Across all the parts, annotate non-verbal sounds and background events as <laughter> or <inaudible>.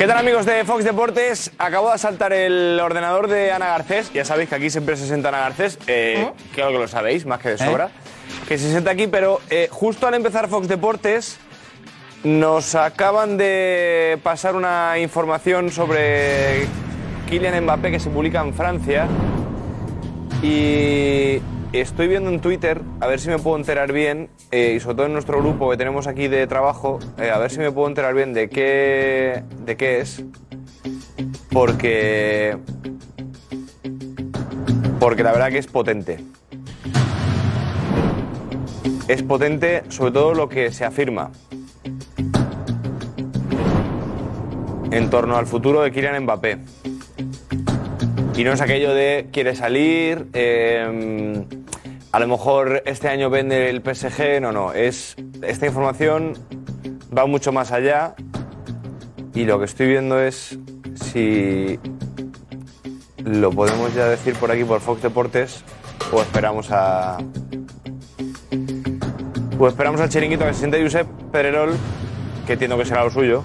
¿Qué tal amigos de Fox Deportes? Acabo de saltar el ordenador de Ana Garcés. Ya sabéis que aquí siempre se sienta Ana Garcés. Eh, Creo que lo sabéis, más que de sobra. Que se sienta aquí, pero eh, justo al empezar Fox Deportes nos acaban de pasar una información sobre Kylian Mbappé que se publica en Francia. Y estoy viendo en Twitter, a ver si me puedo enterar bien, eh, y sobre todo en nuestro grupo que tenemos aquí de trabajo, eh, a ver si me puedo enterar bien de qué, de qué es. Porque. Porque la verdad que es potente. Es potente, sobre todo lo que se afirma. En torno al futuro de Kylian Mbappé. Y no es aquello de quiere salir, eh, a lo mejor este año vende el PSG, no, no, es esta información va mucho más allá y lo que estoy viendo es si lo podemos ya decir por aquí por Fox Deportes o esperamos a o esperamos al chiringuito que se siente Josep Pedrerol, que entiendo que será lo suyo,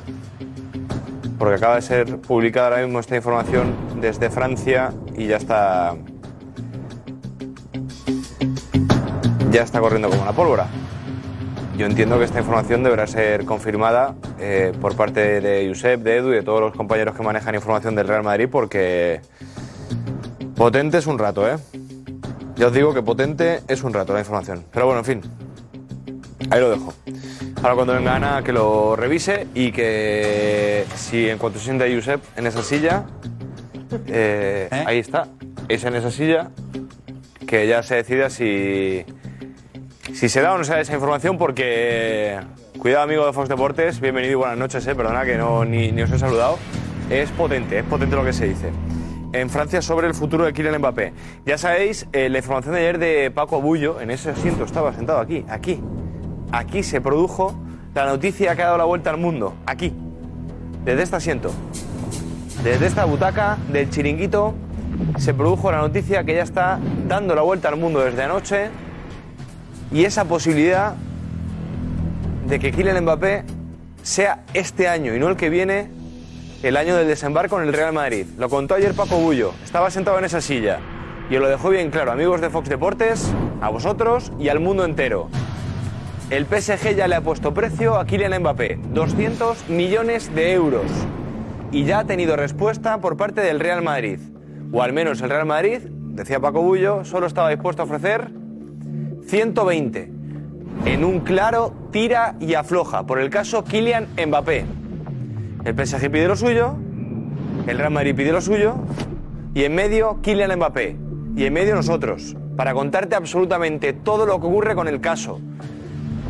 porque acaba de ser publicada ahora mismo esta información desde Francia y ya está ya está corriendo como una pólvora. Yo entiendo que esta información deberá ser confirmada eh, por parte de Josep, de Edu y de todos los compañeros que manejan información del Real Madrid porque potente es un rato, ¿eh? Ya os digo que potente es un rato la información. Pero bueno, en fin, ahí lo dejo. Ahora cuando venga Ana que lo revise y que si en cuanto se sienta Josep en esa silla, eh, ahí está, es en esa silla, que ya se decida si, si se da o no se da esa información porque, cuidado amigo de Fox Deportes, bienvenido y buenas noches, eh, perdona que no, ni, ni os he saludado, es potente, es potente lo que se dice. En Francia sobre el futuro de Kylian Mbappé. Ya sabéis, eh, la información de ayer de Paco Abullo, en ese asiento estaba sentado aquí, aquí. Aquí se produjo la noticia que ha dado la vuelta al mundo, aquí, desde este asiento. Desde esta butaca del chiringuito se produjo la noticia que ya está dando la vuelta al mundo desde anoche y esa posibilidad de que Kylian Mbappé sea este año y no el que viene el año del desembarco en el Real Madrid. Lo contó ayer Paco Bullo, estaba sentado en esa silla y lo dejó bien claro, amigos de Fox Deportes, a vosotros y al mundo entero. El PSG ya le ha puesto precio a Kylian Mbappé, 200 millones de euros. Y ya ha tenido respuesta por parte del Real Madrid. O al menos el Real Madrid, decía Paco Bullo, solo estaba dispuesto a ofrecer 120 en un claro tira y afloja por el caso Kylian Mbappé. El PSG pide lo suyo, el Real Madrid pide lo suyo y en medio Kylian Mbappé y en medio nosotros para contarte absolutamente todo lo que ocurre con el caso.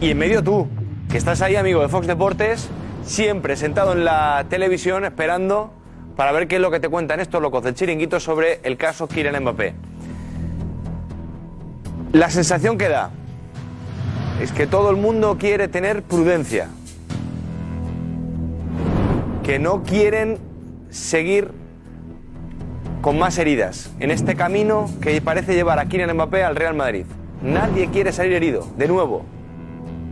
Y en medio tú, que estás ahí amigo de Fox Deportes, siempre sentado en la televisión esperando para ver qué es lo que te cuentan estos locos del chiringuito sobre el caso Kylian Mbappé. La sensación que da es que todo el mundo quiere tener prudencia, que no quieren seguir con más heridas en este camino que parece llevar a Kylian Mbappé al Real Madrid. Nadie quiere salir herido, de nuevo.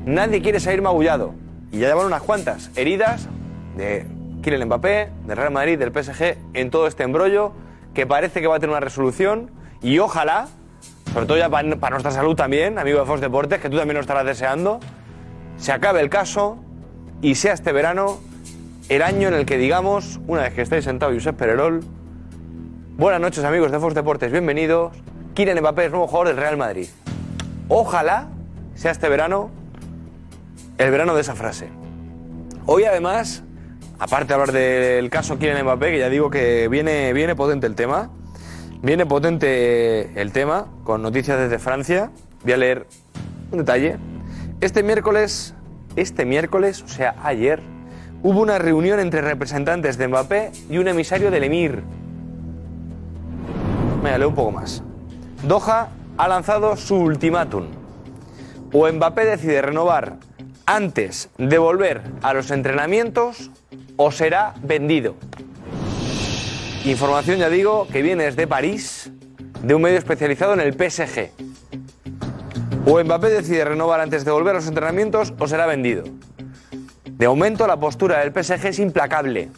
Nadie quiere salir magullado. Y ya llevan unas cuantas heridas de Kylian Mbappé, del Real Madrid, del PSG, en todo este embrollo que parece que va a tener una resolución y ojalá, sobre todo ya para, nuestra salud también, amigo de Fox Deportes, que tú también lo estarás deseando, se acabe el caso y sea este verano el año en el que digamos, una vez que estéis sentado Josep Pererol, buenas noches amigos de Fox Deportes, bienvenidos, Kylian Mbappé es nuevo jugador del Real Madrid. Ojalá sea este verano el verano de esa frase. Hoy además, aparte de hablar del caso Kylian Mbappé, que ya digo que viene, viene potente el tema, viene potente el tema, con noticias desde Francia, voy a leer un detalle. Este miércoles este miércoles, o sea, ayer, hubo una reunión entre representantes de Mbappé y un emisario del Emir. Me leo un poco más. Doha ha lanzado su ultimátum. O Mbappé decide renovar antes de volver a los entrenamientos o será vendido. Información, ya digo, que viene desde París, de un medio especializado en el PSG. O Mbappé decide renovar antes de volver a los entrenamientos o será vendido. De momento, la postura del PSG es implacable.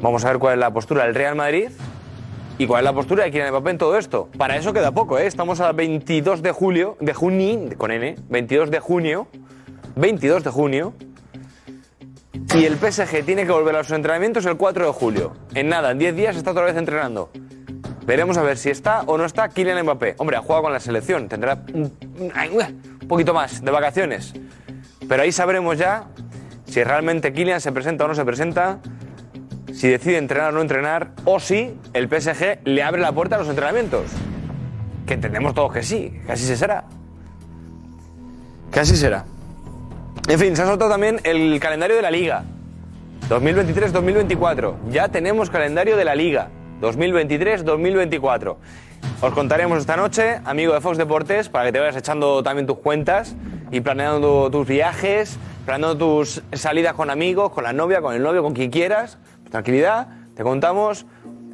Vamos a ver cuál es la postura del Real Madrid y cuál es la postura de Kylian Mbappé en todo esto. Para eso queda poco, ¿eh? Estamos a 22 de julio, de junio, con N, 22 de junio, 22 de junio, y el PSG tiene que volver a los entrenamientos el 4 de julio. En nada, en 10 días está otra vez entrenando. Veremos a ver si está o no está Kylian Mbappé. Hombre, ha jugado con la selección, tendrá un, un poquito más de vacaciones. Pero ahí sabremos ya si realmente Kylian se presenta o no se presenta, si decide entrenar o no entrenar, o si el PSG le abre la puerta a los entrenamientos. Que entendemos todos que sí, que así se será. Que así será. En fin, se ha soltado también el calendario de la Liga. 2023-2024. Ya tenemos calendario de la Liga. 2023-2024. Os contaremos esta noche, amigo de Fox Deportes, para que te vayas echando también tus cuentas y planeando tus viajes, planeando tus salidas con amigos, con la novia, con el novio, con quien quieras. Tranquilidad, te contamos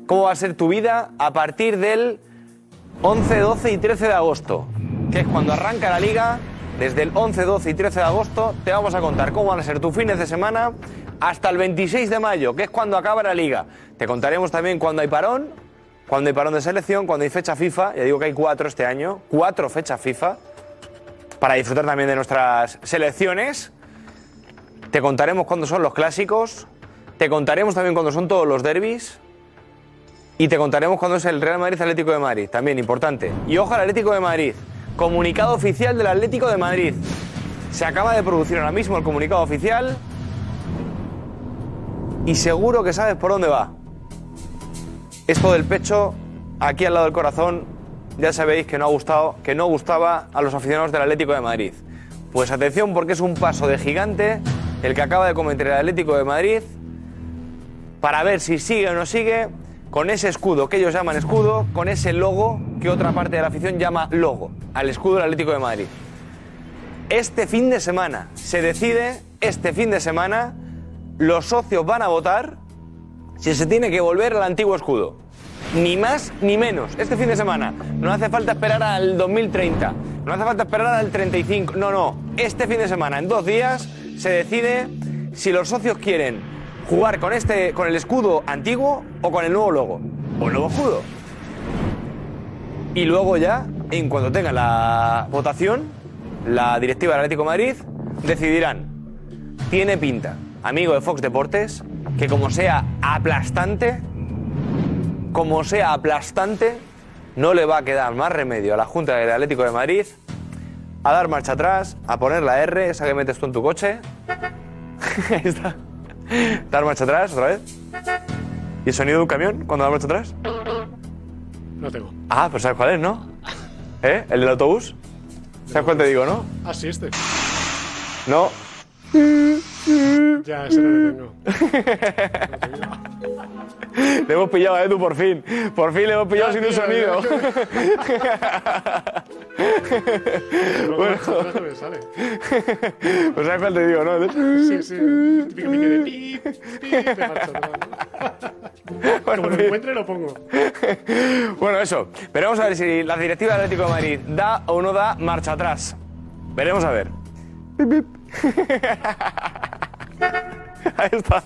cómo va a ser tu vida a partir del 11, 12 y 13 de agosto, que es cuando arranca la liga. Desde el 11, 12 y 13 de agosto te vamos a contar cómo van a ser tus fines de semana hasta el 26 de mayo, que es cuando acaba la liga. Te contaremos también cuándo hay parón, cuándo hay parón de selección, cuándo hay fecha FIFA. Ya digo que hay cuatro este año, cuatro fechas FIFA, para disfrutar también de nuestras selecciones. Te contaremos cuándo son los clásicos, te contaremos también cuándo son todos los derbis. Y te contaremos cuándo es el Real Madrid Atlético de Madrid, también importante. Y ojo al Atlético de Madrid. Comunicado oficial del Atlético de Madrid. Se acaba de producir ahora mismo el comunicado oficial y seguro que sabes por dónde va. Esto del pecho, aquí al lado del corazón, ya sabéis que no ha gustado, que no gustaba a los aficionados del Atlético de Madrid. Pues atención porque es un paso de gigante el que acaba de cometer el Atlético de Madrid para ver si sigue o no sigue con ese escudo que ellos llaman escudo, con ese logo que otra parte de la afición llama logo, al escudo del Atlético de Madrid. Este fin de semana se decide, este fin de semana, los socios van a votar si se tiene que volver al antiguo escudo. Ni más ni menos. Este fin de semana. No hace falta esperar al 2030. No hace falta esperar al 35. No, no. Este fin de semana, en dos días, se decide si los socios quieren jugar con, este, con el escudo antiguo o con el nuevo logo. O el nuevo escudo. Y luego ya, en cuanto tenga la votación, la directiva del Atlético de Madrid decidirán. Tiene pinta, amigo de Fox Deportes, que como sea aplastante, como sea aplastante, no le va a quedar más remedio a la Junta del Atlético de Madrid a dar marcha atrás, a poner la R, esa que metes tú en tu coche. <laughs> Ahí está. Dar marcha atrás, otra vez. ¿Y el sonido de un camión cuando da marcha atrás? No tengo. Ah, pues sabes cuál es, ¿no? ¿Eh? ¿El del autobús? ¿Sabes cuál te digo, no? Ah, sí, este. No. Ya, ese no lo tengo. <laughs> Le hemos pillado a Edu por fin. Por fin le hemos pillado sin un tío, sonido. Luego <laughs> Bueno. me sale. Pues sabes cuál te digo, ¿no? Sí, sí. Típico pique de pip, de marcha atrás. Como lo encuentre, lo pongo. Bueno, eso. Pero vamos a ver si la directiva del Atlético de Madrid da o no da marcha atrás. Veremos a ver. <laughs> Ahí está.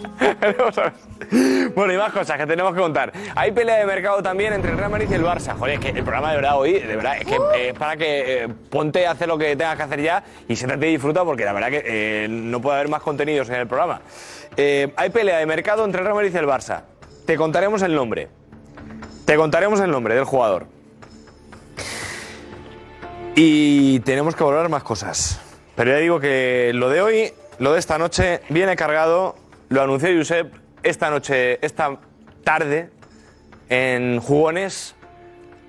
<laughs> Bueno, y más cosas que tenemos que contar. Hay pelea de mercado también entre el Real Madrid y el Barça. Joder, es que el programa de verdad hoy, de verdad, es que eh, es para que eh, ponte a hacer lo que tengas que hacer ya y siéntate y disfruta porque la verdad que eh, no puede haber más contenidos en el programa. Eh, hay pelea de mercado entre el Real Madrid y el Barça. Te contaremos el nombre. Te contaremos el nombre del jugador. Y tenemos que valorar más cosas. Pero ya digo que lo de hoy, lo de esta noche, viene cargado, lo anunció Josep esta noche, esta tarde, en Jugones,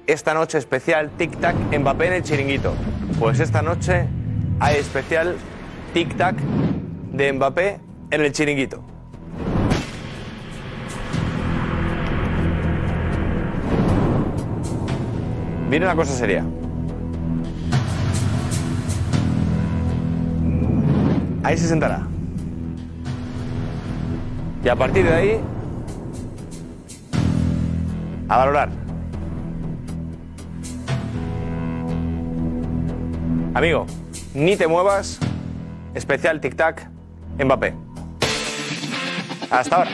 esta noche especial, Tic Tac, Mbappé en el chiringuito. Pues esta noche hay especial tic-tac de Mbappé en el chiringuito. Viene una cosa seria. Ahí se sentará. Y a partir de ahí, a valorar. Amigo, ni te muevas. Especial tic-tac, Mbappé. Hasta ahora.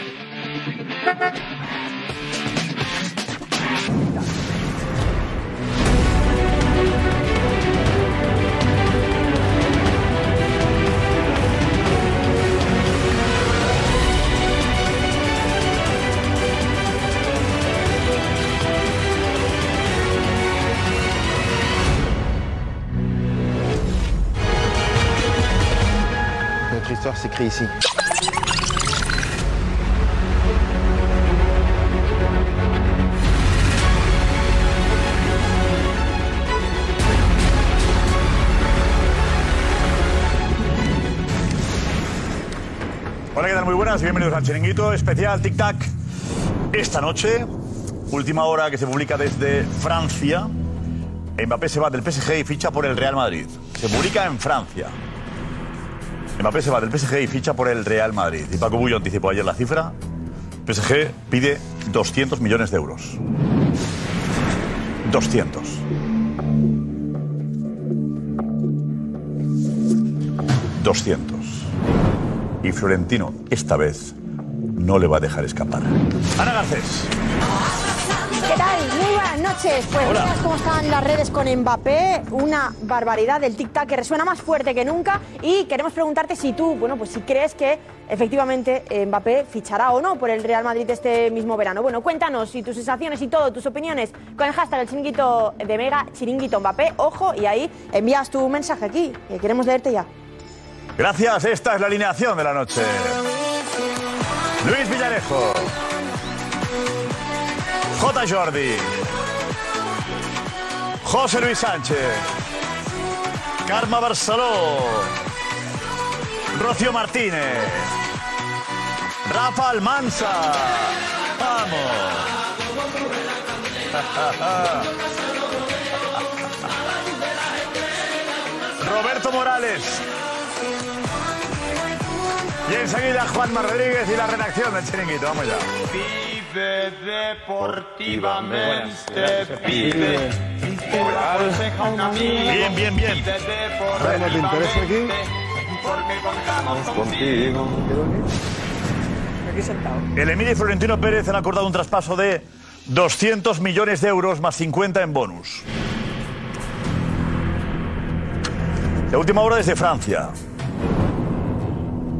Notre histoire s'écrit ici. Hola, ¿qué tal? Muy buenas bienvenidos al Chiringuito especial Tic Tac. Esta noche, última hora que se publica desde Francia, Mbappé se va del PSG y ficha por el Real Madrid. Se publica en Francia. Mbappé se va del PSG y ficha por el Real Madrid. Y Paco Bullo anticipó ayer la cifra. PSG pide 200 millones de euros. 200. 200. Y Florentino, esta vez, no le va a dejar escapar. Ana Garcés. Noches. Pues Hola. miras cómo están las redes con Mbappé, una barbaridad del tic-tac que resuena más fuerte que nunca y queremos preguntarte si tú, bueno, pues si crees que efectivamente eh, Mbappé fichará o no por el Real Madrid este mismo verano. Bueno, cuéntanos y tus sensaciones y todo, tus opiniones con el hashtag el chiringuito de Mega, chiringuito Mbappé, ojo, y ahí envías tu mensaje aquí, que queremos leerte ya. Gracias, esta es la alineación de la noche. Luis Villarejo. J. Jordi. José Luis Sánchez. Karma Barceló. Rocío Martínez. Rafa Almanza. Vamos. <laughs> Roberto Morales. Y enseguida Juanma Rodríguez y la redacción del chiringuito. Vamos ya. Vive deportivamente, vive. Bien, bien, bien. Vive ¿no te interesa aquí? contamos contigo. El Emilio y Florentino Pérez han acordado un traspaso de 200 millones de euros más 50 en bonus. De última hora desde Francia.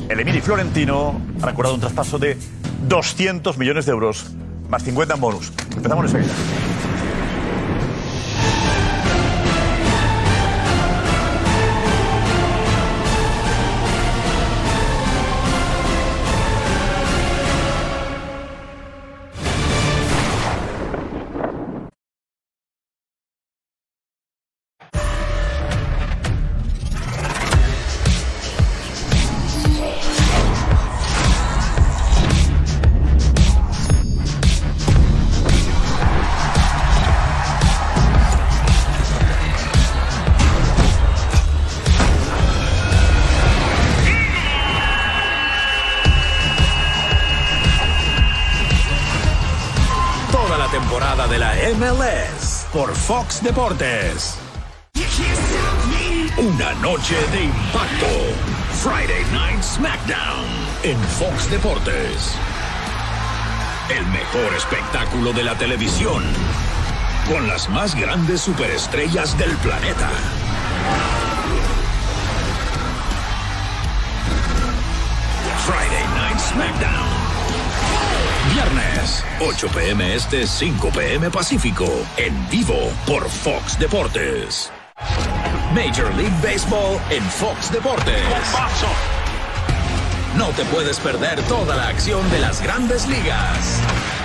El Emilio y Florentino han acordado un traspaso de 200 millones de euros más 50 en bonus. Empezamos enseguida. Deportes. Una noche de impacto. Friday Night SmackDown en Fox Deportes. El mejor espectáculo de la televisión. Con las más grandes superestrellas del planeta. Friday Night SmackDown. Viernes, 8 pm este, 5 pm Pacífico, en vivo por Fox Deportes. Major League Baseball en Fox Deportes. No te puedes perder toda la acción de las grandes ligas.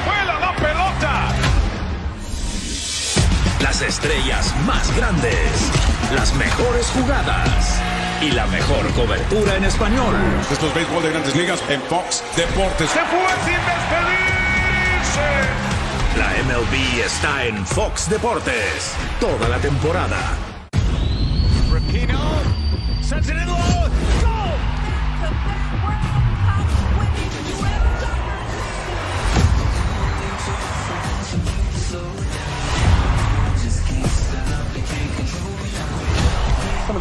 ¡Vuela la pelota! Las estrellas más grandes. Las mejores jugadas. Y la mejor cobertura en español. Esto es béisbol de grandes ligas en Fox Deportes. ¡Se fue sin despedirse! La MLB está en Fox Deportes toda la temporada. Rapino sends it in low.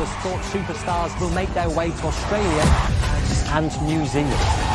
Sports superstars will make their way to Australia and New Zealand.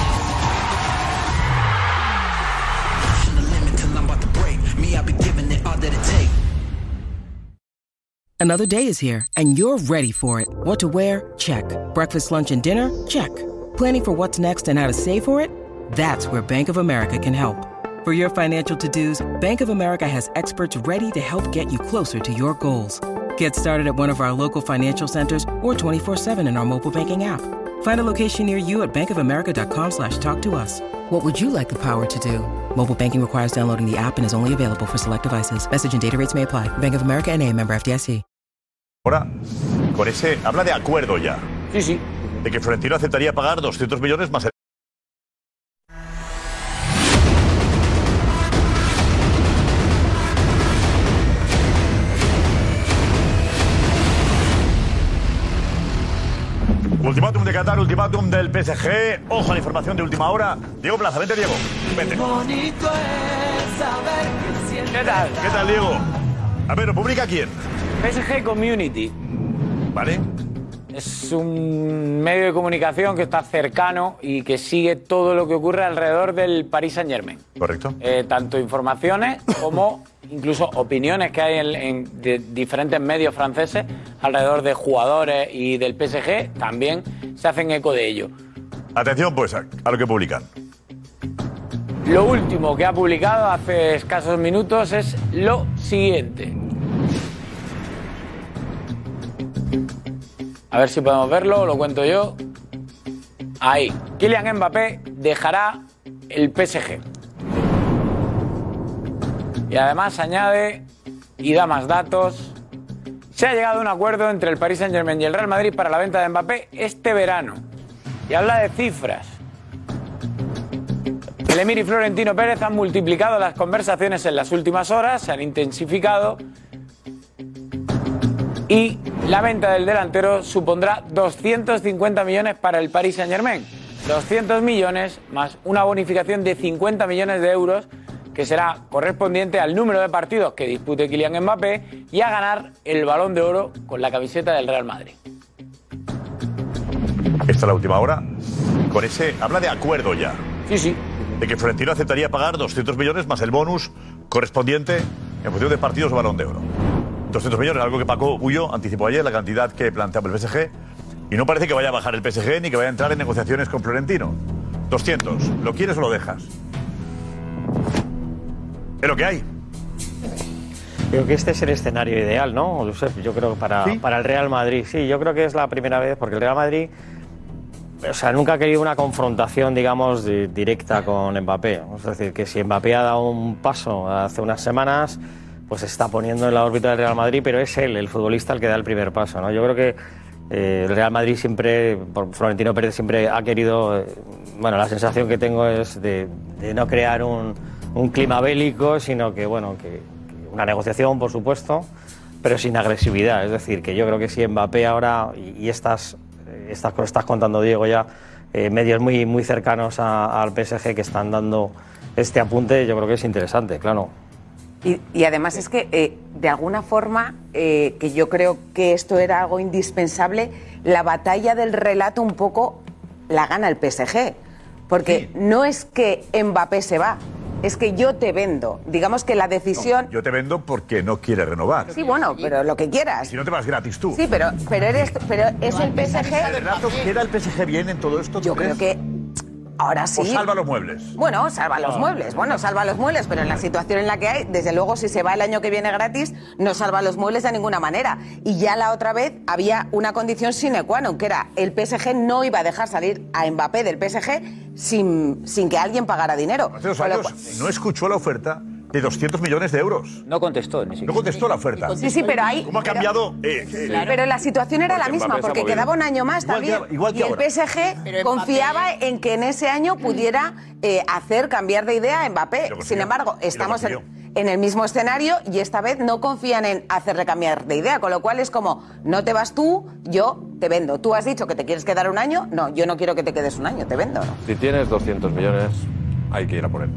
Another day is here, and you're ready for it. What to wear? Check. Breakfast, lunch, and dinner? Check. Planning for what's next and how to save for it? That's where Bank of America can help. For your financial to dos, Bank of America has experts ready to help get you closer to your goals. Get started at one of our local financial centers or 24-7 in our mobile banking app. Find a location near you at bankofamerica.com slash talk to us. What would you like the power to do? Mobile banking requires downloading the app and is only available for select devices. Message and data rates may apply. Bank of America and a member FDIC. Ahora, con ese, habla de acuerdo ya. Sí, sí. De que Florentino aceptaría pagar 200 millones más Ultimátum de Qatar, ultimátum del PSG. Ojo a la información de última hora. Diego Plaza, vente Diego. Vente. ¿Qué tal? ¿Qué tal, Diego? A ver, ¿lo publica quién? PSG Community. Vale. Es un medio de comunicación que está cercano y que sigue todo lo que ocurre alrededor del Paris Saint Germain. Correcto. tanto informaciones como <laughs> incluso opiniones que hay en, en de diferentes medios franceses alrededor de jugadores y del PSG también se hacen eco de ello. Atención, pues, a, a lo que publican. Lo último que ha publicado hace escasos minutos es lo siguiente. A ver si podemos verlo, lo cuento yo. Ahí. Kylian Mbappé dejará el PSG. Y además añade y da más datos. Se ha llegado a un acuerdo entre el Paris Saint-Germain y el Real Madrid para la venta de Mbappé este verano. Y habla de cifras. El Emir y Florentino Pérez han multiplicado las conversaciones en las últimas horas, se han intensificado y la venta del delantero supondrá 250 millones para el Paris Saint-Germain. 200 millones más una bonificación de 50 millones de euros que será correspondiente al número de partidos que dispute Kylian Mbappé y a ganar el balón de oro con la camiseta del Real Madrid. Esta es la última hora. Con ese, habla de acuerdo ya. Sí, sí. De que Florentino aceptaría pagar 200 millones más el bonus correspondiente en función de partidos o balón de oro. 200 millones, algo que Paco Ullo anticipó ayer, la cantidad que planteaba el PSG. Y no parece que vaya a bajar el PSG ni que vaya a entrar en negociaciones con Florentino. 200. ¿Lo quieres o lo dejas? Es lo que hay. Creo que este es el escenario ideal, ¿no, Josep? Yo creo que para, para el Real Madrid. Sí, yo creo que es la primera vez, porque el Real Madrid, o sea, nunca ha querido una confrontación, digamos, de- directa con Mbappé. Es decir, que si Mbappé ha dado un paso hace unas semanas, pues se está poniendo en la órbita del Real Madrid, pero es él, el futbolista, el que da el primer paso, ¿no? Yo creo que eh, el Real Madrid siempre, por Florentino Pérez siempre ha querido, eh, bueno, la sensación que tengo es de, de no crear un, un clima bélico, sino que, bueno, que, que una negociación, por supuesto, pero sin agresividad. Es decir, que yo creo que si Mbappé ahora, y, y estas, eh, estas cosas estás contando, Diego, ya, eh, medios muy, muy cercanos a- al PSG que están dando este apunte, yo creo que es interesante, claro. Y, y además es que, eh, de alguna forma, eh, que yo creo que esto era algo indispensable, la batalla del relato un poco la gana el PSG. Porque no es que Mbappé se va, es que yo te vendo. Digamos que la decisión... Yo te vendo porque no quieres renovar. Sí, bueno, pero lo que quieras. Si no te vas gratis tú. Sí, pero, pero, eres, pero es el PSG... ¿El rato queda el PSG bien en todo esto? Yo creo que ahora sí. O salva los muebles. Bueno, salva los muebles. Bueno, salva los muebles, pero en la situación en la que hay, desde luego, si se va el año que viene gratis, no salva los muebles de ninguna manera. Y ya la otra vez había una condición sine qua non, que era el PSG no iba a dejar salir a Mbappé del PSG sin, sin que alguien pagara dinero. Hace dos años no escuchó la oferta de 200 millones de euros. No contestó, ni siquiera. No contestó la oferta. Sí, sí, pero ahí. ¿Cómo ha cambiado? eh, eh, Pero la situación era la misma, porque quedaba un año más Igual que- también. igual que y el. PSG Pero Mbappé- confiaba en que en ese año pudiera eh, hacer cambiar de idea a Mbappé. Sin embargo, estamos en, el mismo escenario y esta vez no confían en hacerle cambiar de idea, con lo cual es como, no te vas tú, yo te vendo. Tú has dicho que te quieres quedar un año, no, yo no quiero que te quedes un año, te vendo, ¿no? Si tienes 200 millones, hay que ir a por él.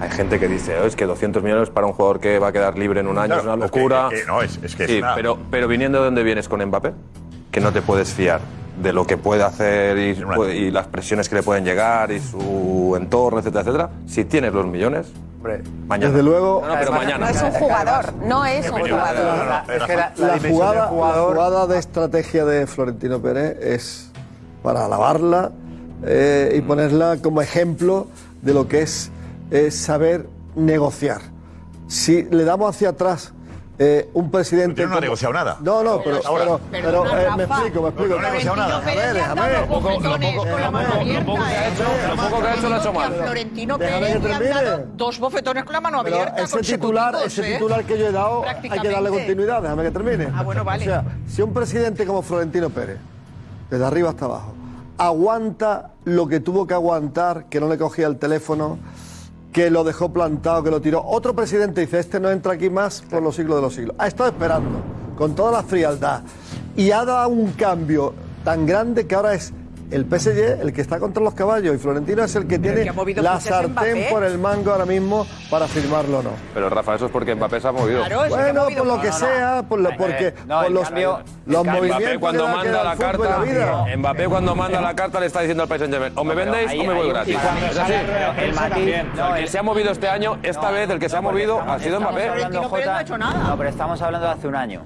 Hay gente que dice, "Oh, es que 200 millones para un jugador que va a quedar libre en un año es una es que- locura. es que no, es- es que es sí, una- pero, pero viniendo de donde vienes con Mbappé, que no te puedes fiar de lo que puede hacer y, las presiones que le pueden llegar y su entorno, etcétera, etcétera. Si tienes los millones, mañana. Desde luego- No, no, pero mañana. No es un jugador, no es un jugador. Es que la, la jugada, la jugada de estrategia de Florentino Pérez es para alabarla eh, y ponerla como ejemplo de lo que es, eh, saber negociar. Si le damos hacia atrás eh, un presidente. Pero no ha negociado nada. No, no, pero, Ahora. pero, pero, eh, me explico, me explico. No, no ha negociado nada. A ver, déjame. Lo poco que ha hecho, lo poco que ha hecho lo ha hecho mal. Florentino Déjame Pérez que le han termine. dado dos bofetones con la mano Pero abierta ese titular, ese ¿eh? titular que yo he dado, hay que darle continuidad, déjame que termine. Ah, bueno, vale. O sea, si un presidente como Florentino Pérez, desde arriba hasta abajo, aguanta lo que tuvo que aguantar, que no le cogía el teléfono, que lo dejó plantado, que lo tiró. Otro presidente dice, este no entra aquí más por los siglos de los siglos. Ha estado esperando, con toda la frialdad, y ha dado un cambio tan grande que ahora es el PSG el que está contra los caballos y Florentino es el que tiene que la sartén por el mango ahora mismo para firmarlo o no. Pero Rafa, eso es porque Mbappé se ha movido. Bueno, por lo que sea, por lo, porque no, por en los, cambio- los en cambio, movimientos Mbappé cuando manda da la carta, la vida. Mbappé cuando manda la carta le está diciendo al Germain, o me vendéis ahí- o me voy gratis. el- que se ha movido este año, esta vez el que se ha movido ha sido Mbappé. No, pero estamos hablando de hace un año.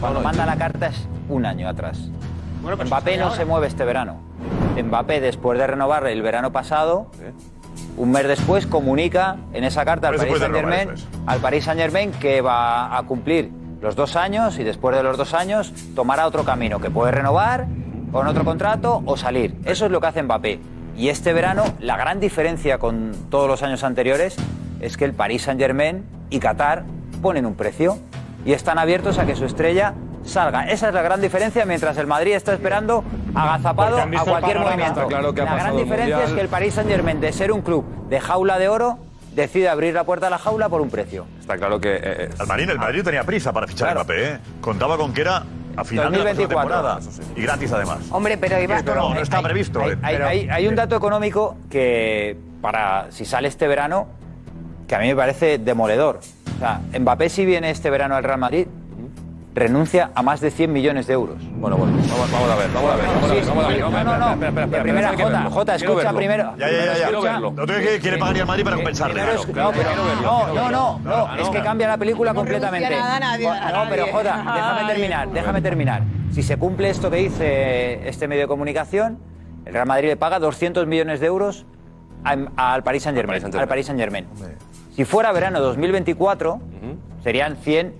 Cuando manda la carta es un año atrás. Mbappé no se mueve este verano. Mbappé, después de renovar el verano pasado, un mes después comunica en esa carta al Paris Saint Germain, al Paris Saint Germain que va a cumplir los dos años y después de los dos años tomará otro camino, que puede renovar con otro contrato o salir. Eso es lo que hace Mbappé. Y este verano, la gran diferencia con todos los años anteriores es que el Paris Saint Germain y Qatar ponen un precio y están abiertos a que su estrella salga. Esa es la gran diferencia, mientras el Madrid está esperando agazapado a el cualquier panorama. movimiento. Claro la gran el diferencia Mundial. es que el Paris Saint Germain, de ser un club de jaula de oro, decide abrir la puerta a la jaula por un precio. Está claro que. eh, Al Marín, el Madrid tenía prisa para fichar a Mbappé, ¿eh? Contaba con que era a final de la 2024. temporada. Y gratis además. Hombre, pero iba... Esto no, no está previsto. Hay, eh, hay- pero- hay- hay un dato económico que, para si sale este verano, que a mí me parece demoledor. O sea, Mbappé, si viene este verano al Real Madrid, renuncia a más de 100 millones de euros. Bueno, bueno, vamos, vamos a ver, vamos a ver, vamos a ver. Vamos a ver. No, no, no. Espera, espera, primera, Jota, Jota, escucha primero. Ya, ya, ya. ya. Quiero verlo. Lo tengo que quiere pagar el Madrid para compensarle. Primero es- claro. no, pero no, no, no, no, es que cambia la película completamente. No, pero. Jota, <laughs> déjame terminar, déjame terminar. Si se cumple esto que dice este medio de comunicación, el Real Madrid le paga 200 millones de euros a- al Paris Saint-Germain. Al Paris Saint-Germain. Si fuera verano 2024, serían 100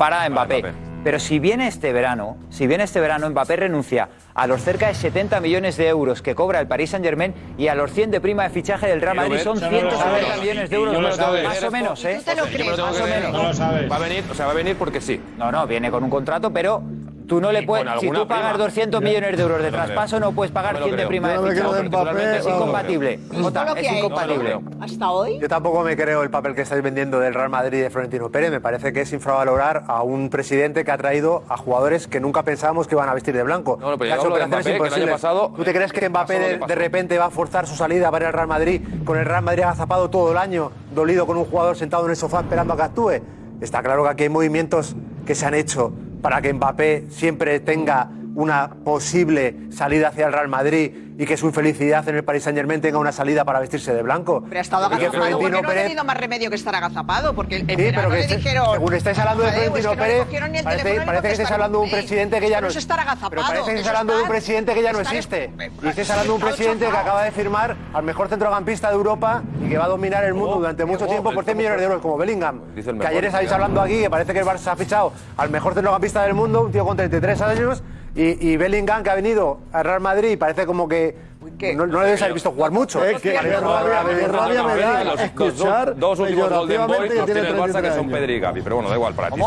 para Mbappé. Pero si viene este verano, si viene este verano, Mbappé renuncia a los cerca de 70 millones de euros que cobra el Paris Saint Germain y a los 100 de prima de fichaje del Real Madrid son Eso no lo 170 sabes. millones de euros, más o menos, ¿eh? Más o menos. Va a venir, o sea, va a venir porque sí. No, no, viene con un contrato, pero tú no le puedes. Si tú pagas prima. 200 Ya. millones de euros de traspaso, no puedes pagar No me lo 100 de prima de Es incompatible. Jota, es incompatible. Hasta hoy. Yo tampoco me creo el papel que estáis vendiendo del Real Madrid y de Florentino Pérez. Me parece que es infravalorar a un presidente que ha traído a jugadores que nunca pensábamos que iban a vestir de blanco. No, no, pero de operaciones Mbappé, que el año imposibles. pasado, ¿Tú te crees que Mbappé de, de repente va a forzar su salida para ir al Real Madrid con el Real Madrid agazapado todo el año, dolido con un jugador sentado en el sofá esperando a que actúe? Está claro que aquí hay movimientos que se han hecho para que Mbappé siempre tenga una posible salida hacia el Real Madrid y que su infelicidad en el Paris Saint Germain tenga una salida para vestirse de blanco. Pero ha estado Y que agazapado porque no ha Pérez- tenido más remedio que estar agazapado. Porque el, Sí, pero que le estés- dijeron. según estáis hablando de "Joder, pues Florentino le Pérez, cogieron ni el parece, parece que estáis hablando de un presidente que ya no es estar agazapado, Pero parece que estáis hablando de un presidente que ya no existe. Y estáis hablando de un presidente que acaba de firmar al mejor centrocampista de Europa y que va a dominar el mundo durante mucho tiempo por 100 millones de euros, como Bellingham. Que ayer estáis hablando aquí que parece que el Barça ha fichado al mejor centrocampista del mundo, un tío con 33 años, y, y Bellingham, que ha venido al Real Madrid, parece como que ¿Qué? No, no le debes haber visto jugar mucho. Es que me rabia, me rabia me da escuchar. Dos, últimos Golden Boys los tiene el Barça que son Pedri y Gavi, pero bueno, da igual, para ti.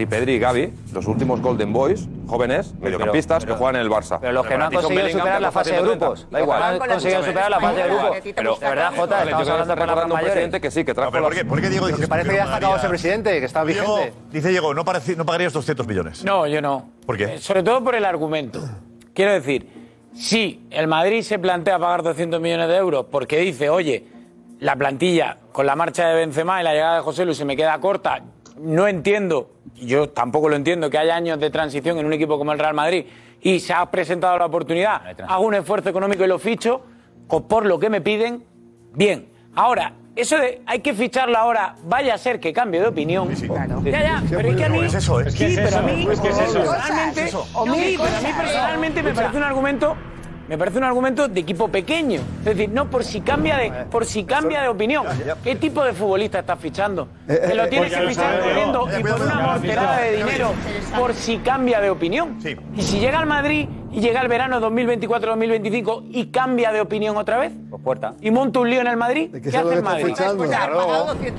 Sí, Pedri y Gaby, los últimos Golden Boys, jóvenes, mediocampistas que juegan en el Barça. Pero los que no han conseguido superar la fase de grupos. Da igual. No han conseguido superar la fase de grupos. Pero, la verdad, Jota, estamos hablando de palabras mayores. que sí, que trajo... ¿Por qué, ¿Por qué Diego dice que parece que ya está acabado ese presidente, que está vigente? Dice Diego, no pagaría estos 200 millones. No, yo no. ¿Por qué? Eh, sobre todo por el argumento. Quiero decir, si el Madrid se plantea pagar 200 millones de euros porque dice, oye, la plantilla con la marcha de Benzema y la llegada de José Luis se me queda corta, no entiendo, yo tampoco lo entiendo, que haya años de transición en un equipo como el Real Madrid y se ha presentado la oportunidad, hago un esfuerzo económico y lo ficho, o por lo que me piden, bien. Ahora, eso de hay que ficharlo ahora, vaya a ser que cambie de opinión. Sí. Ya, ya, pero es que a mí. Es. Sí, que pero a mí personalmente me eh. parece un argumento me parece un argumento de equipo pequeño. Es decir, no por si cambia de, por si cambia de opinión. ¿Qué tipo de futbolista estás fichando? Te lo tienes que fichar corriendo y por una morterada de dinero por si cambia de opinión. Y si llega al Madrid y llega el verano 2024-2025 y cambia de opinión otra vez pues puerta. y monta un lío en el Madrid, ¿qué hace el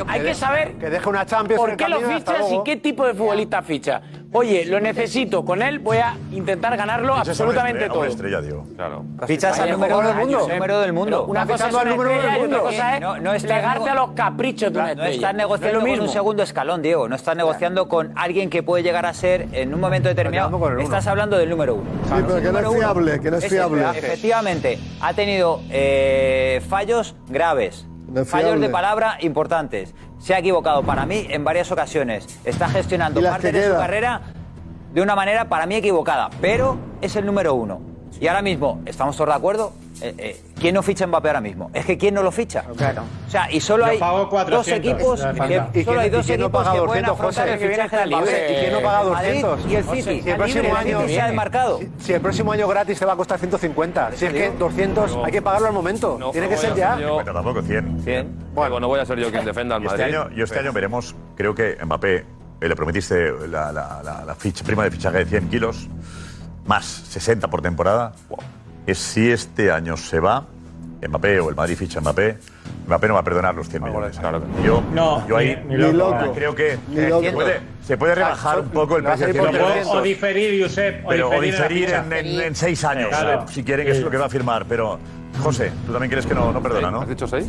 Hay que saber que deja una Champions por qué lo fichas y qué tipo de futbolista ficha oye, lo necesito, con él voy a intentar ganarlo absolutamente todo. Claro. Fichas al número del mundo. Número del mundo. Una cosa es al número cosa es no, no pegarte a los caprichos. No estás negociando no un segundo escalón, Diego. No estás negociando con alguien que puede llegar a ser en un momento determinado. Estás hablando del número uno. Que no es fiable, que no es fiable. Efectivamente, ha tenido eh, fallos graves fallos de palabra importantes. Se ha equivocado para mí en varias ocasiones. Está gestionando parte de su carrera de una manera para mí equivocada, pero es el número uno. Y ahora mismo, ¿estamos todos de acuerdo? Eh, eh, ¿Quién no ficha Mbappé ahora mismo? Es que ¿quién no lo ficha? Claro. O sea, y solo hay 400, dos equipos, que, ¿Y solo hay dos equipos no que pueden afrontar José, el fichaje del Libre. ¿Y quién no paga 200? Y el City. Si el próximo libre, año el City se ha desmarcado. Si, si, el próximo año gratis te va a costar 150. Si es que 200 no, hay que pagarlo al momento. No, Tiene que ser ya. Yo... Tampoco 100. 100. Bueno, no voy a ser yo quien defenda al este Madrid. Este año, yo este año veremos, creo que Mbappé, eh, le prometiste la, la, la, la ficha, prima de fichaje de 100 kilos, más 60 por temporada. Wow es si este año se va Mbappé o el Madrid ficha a Mbappé, Mbappé no va a perdonar los 100 ah, millones. Claro. Yo, no, yo ahí ni, ni loco. creo que se puede, se puede rebajar un poco el precio de O diferir, Josep. O pero, diferir, o diferir en, en, en, seis años, claro. si quieren, que es lo que va a firmar. Pero, José, tú también crees que no, no perdona, ¿no? ¿Has dicho seis?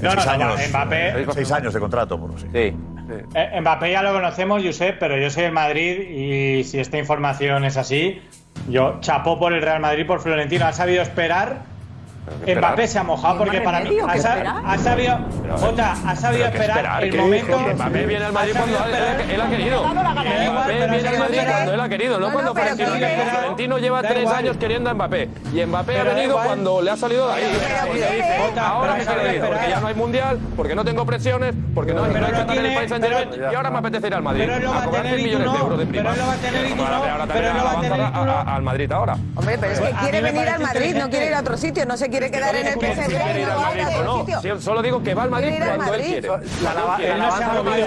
No, seis no, años, Mbappé. Seis años de contrato, por así. Sí. sí. Eh, Mbappé ya lo conocemos, Josep, pero yo soy el Madrid y si esta información es así, yo chapó por el Real Madrid, por Florentino. Ha sabido esperar Mbappé se ha mojado porque para mí ha, sa- ha sabido Jota, ha sabido esperar, esperar? el momento. Mbappé viene al Madrid cuando él, él- ha querido. Mbappé viene al Madrid cuando él ha querido, no, cuando pero Florentino. Florentino lleva tres años queriendo a Mbappé. Y Mbappé ha venido cuando le ha salido de ahí. Ahora me he perdido, porque ya no hay mundial, porque no tengo presiones, porque no, no hay que estar en el país Saint Germain, y ahora me apetece ir al Madrid. A cobrar tener 100 millones de euros de prima. Ahora- también va a avanzar al Madrid ahora. Hombre, pero es que quiere venir al Madrid, no quiere ir a otro sitio, no se quiere quiere quedar en el PSG. Solo digo que va al Madrid cuando él quiere. La alabanza al Madrid.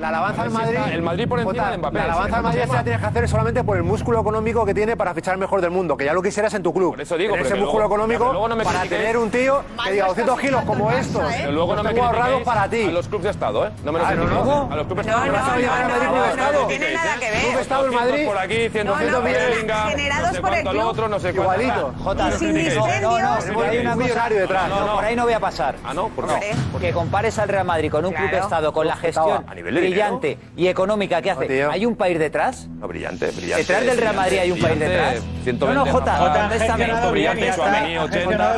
La alabanza al Madrid. El Madrid por encima de Mbappé. La alabanza al Madrid se la tienes que hacer solamente por el músculo económico que tiene para fichar el mejor del mundo, que ya lo quisieras en tu club. Por eso digo, ese músculo económico para tener un tío que diga 200 kilos como estos. Luego no me ahorrado para ti. A los clubes de Estado, ¿eh? No me los A los clubes de Estado. No, no tiene nada que ver. Madrid. Por aquí, 100, 100, venga. Generados por el club. Igualito. Y sin dispendios por hay un millonario detrás. No, por ahí no voy a pasar. Ah, no, ¿por qué? Que compares al Real Madrid con un club de Estado, con la gestión brillante y económica que hace. ¿Hay un país detrás? No, brillante, brillante. ¿Detrás del Real Madrid hay un país detrás? No, no, Jota, contéstame. No,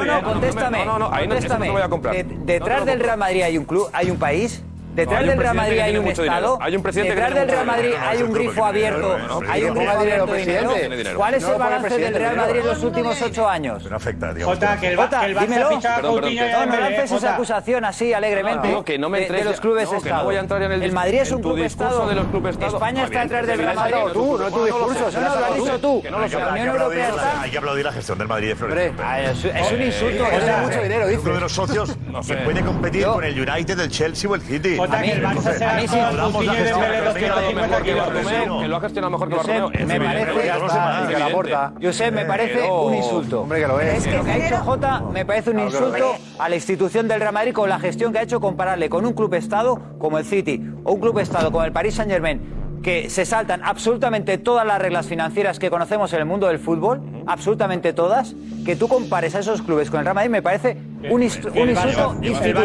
no, contéstame. No, no, no voy a comprar. ¿Detrás del Real Madrid hay un club, hay un país? Detrás no, del Real Madrid hay un Estado. Hay un presidente Detrás del Real Madrid hay un grifo abierto. Hay un grifo abierto de dinero. ¿Cuál es el balance del Real Madrid en los últimos ocho años? No afecta, digamos. que el, Jota, dímelo. No, no lances esa acusación así alegremente. Que no me entres. De los clubes Estado. voy a entrar en el El Madrid es un club Estado. de los clubes España está detrás del Real Madrid. Tú, no tu discurso. No, lo has dicho tú. La Unión Europea está. Hay que aplaudir la gestión del Madrid de Florentino. Es un insulto. Es mucho dinero, dice. Uno de los socios que puede competir con el United, el Chelsea o el City. Jota, que el Barça se a mí ha sí, dado hablamos Coutinho y de gestión, Dembélé que lo ha gestionado 250 mejor que kilos. Bartomeu, que lo ha gestionado mejor que Bartomeu. me es parece, Es. Josep, me parece Pero- un insulto. Hombre, que lo es. Lo que ha hecho Jota me parece un insulto es. a la institución del Real Madrid con la gestión que ha hecho compararle con un club estado como el City o un club estado como el Paris Saint Germain que se saltan absolutamente todas las reglas financieras que conocemos en el mundo del fútbol, absolutamente todas, que tú compares a esos clubes con el Real Madrid me parece un, insulto institucional. Un insulto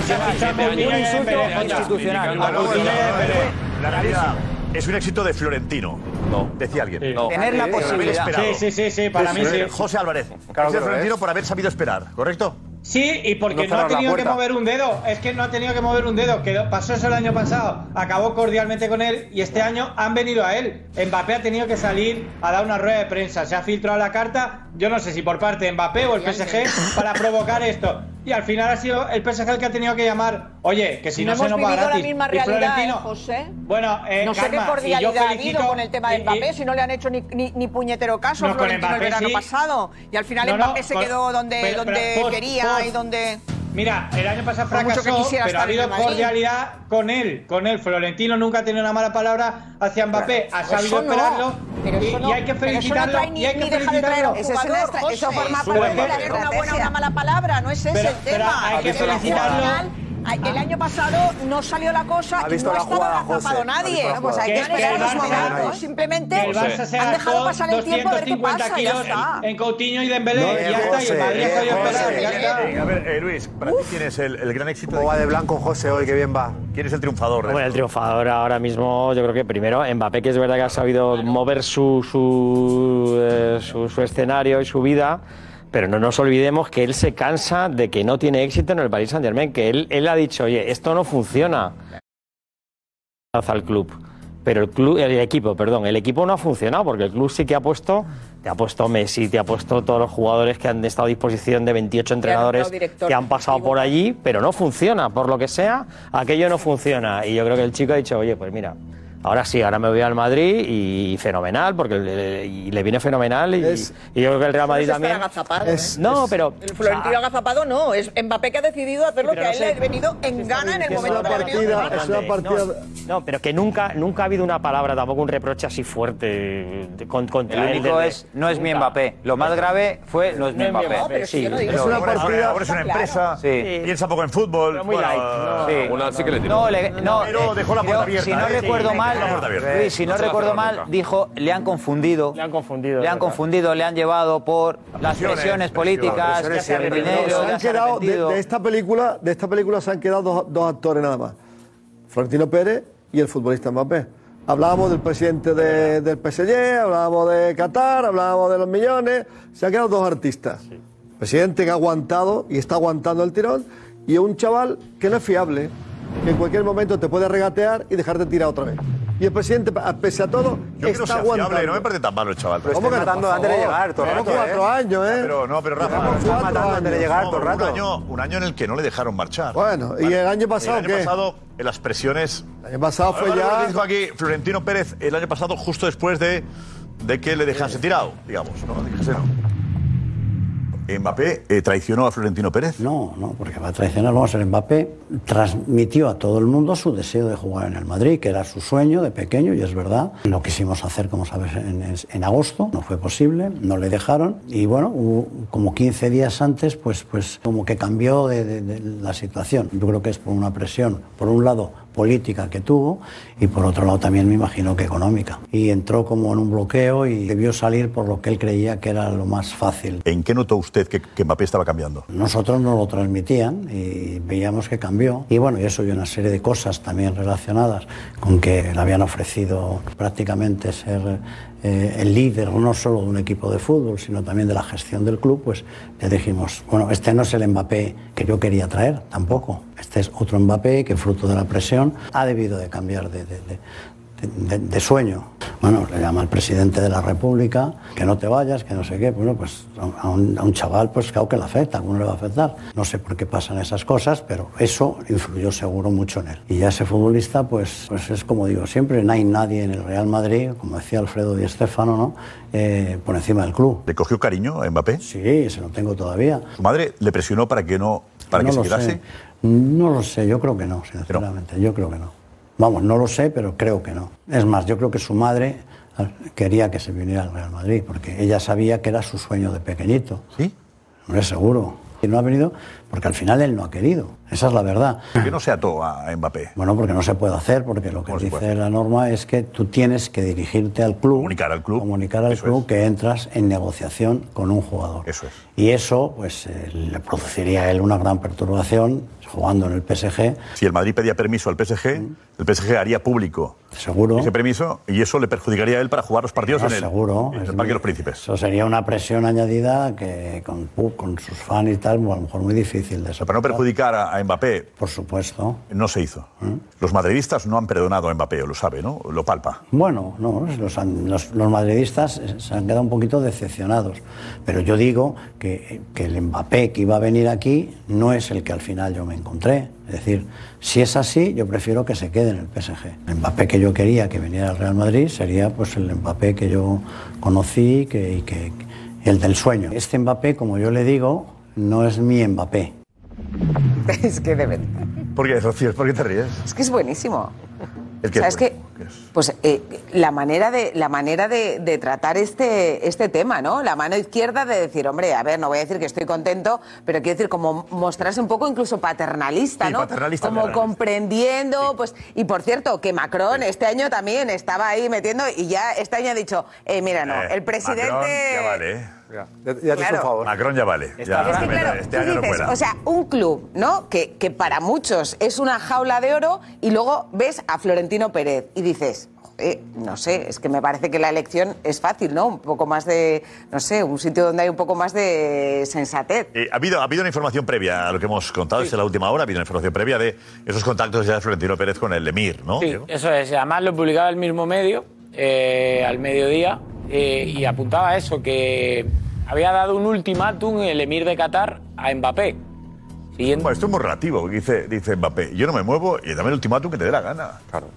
institucional. La realidad es un éxito de Florentino. No. Decía alguien. Sí. No. Tener la posibilidad. Sí, sí, sí, sí, para mí sí. José Álvarez. Claro es de Florentino es. por haber sabido esperar, ¿correcto? Sí, y porque No no, ha tenido que mover un dedo. Es que no ha tenido que mover un dedo. Quedó, pasó eso el año pasado. Acabó cordialmente con él y este año han venido a él. Mbappé ha tenido que salir a dar una rueda de prensa. Se ha filtrado la carta, yo no sé si por parte de Mbappé o el PSG, para provocar esto. Y al final ha sido el PSG el que ha tenido que llamar. Oye, que si no, no se nos va vivido la gratis. misma Y realidad, ¿eh, José. Bueno, eh, no sé Karma, qué y cordialidad ha habido con el tema de y- Mbappé, y- si no le han hecho ni, ni, ni puñetero caso No, Florentino el Mbappé verano sí. pasado. Y al final No, no, Mbappé se con- quedó donde, pero- donde pero, quería Pos. y donde... Mira, el año pasado fracasó, pero ha estar habido el cordialidad con él, con él. Florentino nunca ha tenido una mala palabra hacia Mbappé, ha Eso sabido no, esperarlo pero y, no- y hay que pero eso no felicitarlo. y hay que felicitarlo. Eso es una eso forma parte de la una buena o una mala palabra, no es ese Pero- el pero tema. hay que felicitarlo. El año pasado no salió la cosa Ha y no ha estado. Ha nadie. Bueno, pues hay Que- esperar los momentos. Simplemente han dejado pasar el tiempo a ver qué 250 pasa. y Ya kilos está. en Coutinho y Dembélé No, y ya está. Y el Madrid ha eh, José, esperar. Eh, a ver, eh, Luis, para ti quién es el, el gran éxito. ¿Cómo va de blanco José hoy? Qué bien va. ¿Quién es el triunfador? Bueno, el triunfador ahora mismo, yo creo que primero Mbappé, que es verdad que ha sabido mover su, su, eh, su- su escenario y su vida, pero no nos olvidemos que él se cansa de que no tiene éxito en el Paris Saint Germain, que él, él ha dicho, oye, esto no funciona al club. Pero el club, el equipo, perdón, el equipo no ha funcionado porque el club sí que ha puesto, te ha puesto Messi, te ha puesto todos los jugadores que han estado a disposición de 28 entrenadores director que han pasado por allí, pero no funciona, por lo que sea, aquello no funciona. Y yo creo que el chico ha dicho, oye, pues mira, ahora sí, ahora me voy al Madrid y fenomenal, porque le, y le viene fenomenal y, y yo creo que el Real Madrid es también. agazapado, Es- ¿eh? no, pero El Florentino agazapado no, es Mbappé que ha decidido hacer lo que a no él sé. le ha venido en gana en el momento que ha venido partida- gana. es una partida- No, pero que nunca, nunca ha habido una palabra, tampoco un reproche así fuerte contra El él único es, no es mi. Mbappé. Lo más grave fue, no es mi Mbappé. pero Sí, Es una partida. Ahora es una empresa. Sí. Piensa poco en fútbol. Pero muy light, no. sí. Una sí que le. No, no, eh, dejó la puerta abierta, Si no ¿eh? recuerdo Sí, mal, dejó la puerta abierta. Luis, si no, recuerdo mal, nunca. dijo, le han confundido. Le han confundido. Le han confundido, le han llevado por las Presiones, políticas, el dinero, se han quedado de, esta película, de esta película se han quedado dos, dos actores nada más. Florentino Pérez y el futbolista Mbappé. Hablábamos del presidente de- del PSG, hablábamos de Qatar, hablábamos de los millones. Se han quedado dos artistas. Presidente que ha aguantado y está aguantando el tirón y un chaval que no es fiable, que en cualquier momento te puede regatear y dejarte tirar otra vez. Y el presidente, pese a todo, Yo que está no sea aguantando. fiable, no me parece tan malo el chaval. Pero ¿Cómo que no? matando antes de llegar todo rato, cuatro ¿eh? años, ¿eh? Pero no, pero Rafa, Llevamos Está cuatro matando antes de años. llegar No, todo el un rato. año, un año en el que no le dejaron marchar. Bueno, ¿y el año pasado El año qué? pasado, en las presiones. El año pasado fue Ahora, lo que ya... dijo aquí Florentino Pérez el año pasado, justo después de, de que le dejase tirado, digamos. ¿no? Dijese no. Mbappé eh, traicionó a Florentino Pérez. No, no, porque va a traicionar. Vamos a ver, Mbappé transmitió a todo el mundo su deseo de jugar en el Madrid, que era su sueño de pequeño, y es verdad. Lo quisimos hacer, como sabes, en, en- agosto, no fue posible, no le dejaron. Y bueno, como 15 días antes, pues, pues como que cambió de, de- de la situación. Yo creo que es por una presión, por un lado, política que tuvo y por otro lado también me imagino que económica. Y entró como en un bloqueo y debió salir por lo que él creía que era lo más fácil. ¿En qué notó usted que, que Mbappé estaba cambiando? Nosotros nos lo transmitían y veíamos que cambió. Y bueno, y eso y una serie de cosas también relacionadas con que le habían ofrecido prácticamente ser eh, el líder no solo de un equipo de fútbol, sino también de la gestión del club, pues le dijimos, bueno, este no es el Mbappé que yo quería traer, tampoco. Este es otro Mbappé que fruto de la presión ha debido de cambiar de, de, de sueño. Bueno, le llama al presidente de la República que no te vayas, que no sé qué. Bueno, pues a un, a un chaval, pues claro que le afecta, a uno le va a afectar. No sé por qué pasan esas cosas, pero eso influyó seguro mucho en él. Y ya ese futbolista, pues, pues es como digo siempre, no hay nadie en el Real Madrid, como decía Alfredo Di Stéfano, ¿no? Eh, por encima del club. ¿Le cogió cariño a Mbappé? Sí, se lo tengo todavía. ¿Su madre le presionó para que no para no que se quedase? sé. No lo sé, yo creo que no, sinceramente. Yo creo que no. Vamos, no lo sé, pero creo que no. Es más, yo creo que su madre eh, quería que se viniera al Real Madrid, porque ella sabía que era su sueño de pequeñito. ¿Sí? No es seguro. Y no ha venido porque al final él no ha querido. Esa es la verdad. ¿Por qué no se ató a Mbappé? Bueno, porque no se puede hacer, porque lo que dice la norma es que tú tienes que dirigirte al club. Comunicar al club. Comunicar al club que entras en negociación con un jugador. Eso es. Y eso, pues, eh, le produciría a él una gran perturbación jugando en el PSG. Si el Madrid pedía permiso al PSG, el PSG haría público Seguro. ese permiso y eso le perjudicaría a él para jugar los partidos en el, seguro. en el Parque de los Príncipes. Eso sería una presión añadida que con, con sus fans y tal, a lo mejor muy difícil de Para no perjudicar a, a Mbappé. Por supuesto. ¿Mm? No se hizo. Los madridistas no han perdonado a Mbappé, lo sabe, ¿no? Lo palpa. Bueno, no, los, los- los madridistas se han quedado un poquito decepcionados. Pero yo digo que, que el Mbappé que iba a venir aquí no es el que al final yo me encontré. Es decir, si es así, yo prefiero que se quede en el PSG. El Mbappé que yo quería que viniera al Real Madrid sería pues el Mbappé que yo conocí que, y que, el del sueño. Este Mbappé, como yo le digo, no es mi Mbappé. <laughs> Es que de verdad. ¿Por qué, Rocío? ¿Por qué te ríes? Es que es buenísimo. ¿El qué que, pues eh, la manera de la manera de, de tratar este este tema, ¿no? La mano izquierda de decir, hombre, a ver, no voy a decir que estoy contento, pero quiero decir como mostrarse un poco incluso paternalista, Sí, ¿no? paternalista, como paternalista. comprendiendo, pues y por cierto que Macron este año también estaba ahí metiendo y ya este año ha dicho, eh, mira, no, Eh, el presidente Macron ya vale, Ya, ya te hizo Claro. un favor. Macron ya vale. Ya, es que, claro, este tú año no dices, o sea, un club, ¿no? Que, que para muchos es una jaula de oro y luego ves a Florentino Pérez y dices, "Joder, no sé, es que me parece que la elección es fácil, ¿no? Un poco más de, no sé, un sitio donde hay un poco más de sensatez. Eh, ha, habido, ha habido una información previa a lo que hemos contado, es la última hora, ha habido una información previa de esos contactos ya de Florentino Pérez con el Emir, ¿no? Sí, Diego? eso es. Además lo publicaba el mismo medio eh, al mediodía eh, y apuntaba a eso, que había dado un ultimátum el emir de Qatar a Mbappé. Bueno, esto es muy relativo, dice, dice Mbappé. Yo no me muevo y dame el ultimátum que te dé la gana. Claro.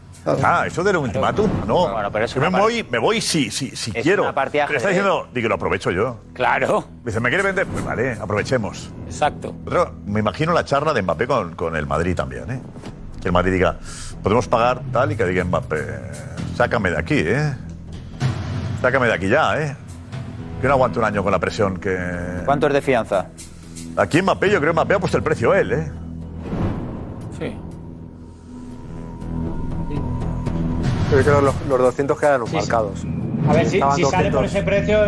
Ah, eso del ultimátum, no. Bueno, pero es Yo me voy, me voy si, si, si Es quiero. una partida Pero está diciendo, di que lo aprovecho yo. Claro. Dice, ¿me quiere vender? Pues vale, aprovechemos. Exacto. Otro, me imagino la charla de Mbappé con, con el Madrid también, ¿eh? Que el Madrid diga, podemos pagar tal y que diga Mbappé, sácame de aquí, ¿eh? Sácame de aquí ya, ¿eh? Que no aguanto un año con la presión que... ¿Cuánto es de fianza? Aquí Mbappé, yo creo que Mbappé ha puesto el precio él, ¿eh? Sí. Creo que los, los 200 quedaron marcados. A ver, si, sale por 200. ese precio,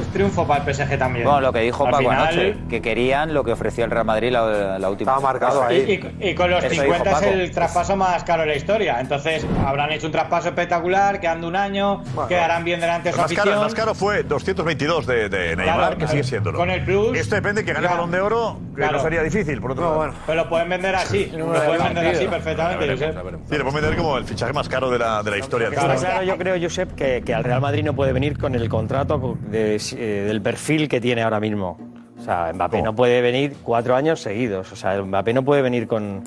es, triunfo para el PSG también. Bueno, lo que dijo Al Paco final- anoche, que querían lo que ofreció el Real Madrid la, la última. Estaba marcado Y, y- y con los Eso dijo 50 es el traspaso más caro de la historia. Entonces habrán hecho un traspaso espectacular, quedando un año, quedarán bien delante de El su más, caro, el más caro fue 222 de, de Neymar, Claro, que sigue siéndolo. con el plus, Esto depende que gane balón de oro, que Claro. no sería difícil, por otro lado. Pero lo pueden vender así. lo pueden vender así perfectamente. Josep. Sí, lo pueden vender como el fichaje más caro de la, de la historia. Está claro, yo creo, Josep, que, que al Real Madrid no puede venir con el contrato de- eh, del perfil que tiene ahora mismo. O sea, Mbappé no puede venir cuatro años seguidos. O sea, Mbappé no puede venir con,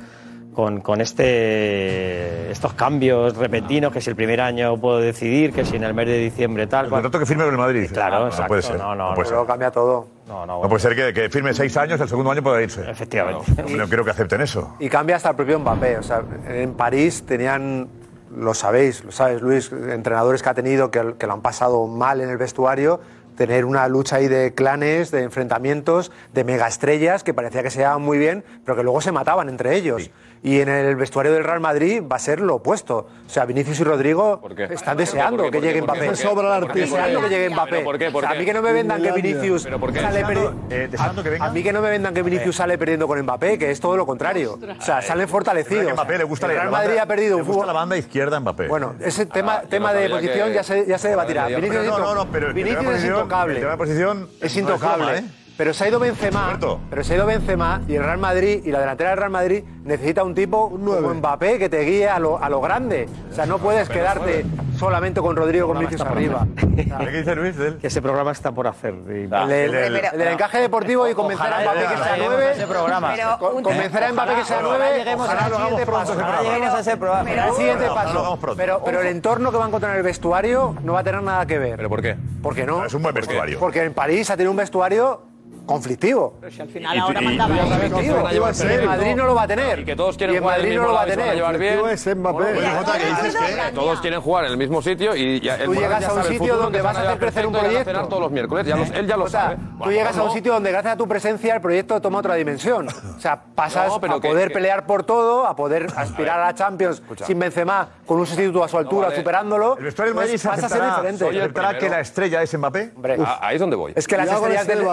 con, con este, estos cambios repentinos, que si el primer año puedo decidir, que si en el mes de diciembre tal. El contrato que firme con el Madrid. Claro, no, exacto, puede ser. no, no, no puede no. ser. cambia todo. No, no, No puede ser que, que firme seis años, el segundo año pueda irse. Efectivamente. No, no creo que acepten eso. Y cambia hasta el propio Mbappé. O sea, en París tenían, lo sabéis, lo sabes Luis, entrenadores que ha tenido que, que lo han pasado mal en el vestuario, tener una lucha ahí de clanes, de enfrentamientos, de megaestrellas que parecía que se llevaban muy bien, pero que luego se mataban entre ellos. Y en el vestuario del Real Madrid va a ser lo opuesto. O sea, Vinicius y Rodrigo están deseando que llegue. Mbappé. Sobra el Están deseando que llegue ¿Pero Mbappé. a mí que no me vendan que. Vinicius sale Deseando, perdi- eh, deseando que venga. A mí que no me vendan que Vinicius sale perdiendo con Mbappé, que es todo lo contrario. O sea, salen fortalecidos. Mbappé le gusta el Real banda- Madrid ha perdido un fútbol. la banda izquierda Mbappé. Bueno, ese tema, yo tema de posición ya se, ya se debatirá. Pero Vinicius es no, pero se ha ido Benzema. Roberto. Pero se ha ido Benzema y el Real Madrid y la delantera del Real Madrid necesita un tipo un como Mbappé que te guíe a lo, a lo grande. O sea, no puedes Pero quedarte puede. solamente con Rodrigo con Vinicius arriba. ¿Qué dice Luis? Que ese programa está por hacer. Y... El, ah, el, el, el del encaje deportivo y convencer a Mbappé que sea nueve. Convencer a Mbappé que sea nueve. Ojalá. Lleguemos a ese programa. El siguiente paso. Pero el entorno que va a encontrar el vestuario no va a tener nada que ver. ¿Pero por qué? Porque no. Es un buen vestuario. Porque en París ha tenido un vestuario conflictivo. Pero si al final y, ahora y, mandaba en Madrid no lo va a tener. Y que todos quieren y jugar Madrid en el mismo no lo va a tener. Pues, todos quieren jugar en el mismo sitio y ya, tú llegas a un sitio donde vas a hacer crecer un proyecto todos los miércoles, ya los, eh, él ya lo sabe. Tú llegas a un sitio donde gracias a tu presencia el proyecto toma otra dimensión. O sea, pasas a poder pelear por todo, a poder aspirar a la Champions sin Benzema con un sustituto a su altura superándolo. El Madrid pasa a ser diferente. Que la estrella es Mbappé? Ah, ahí es donde voy. Es que las estrellas del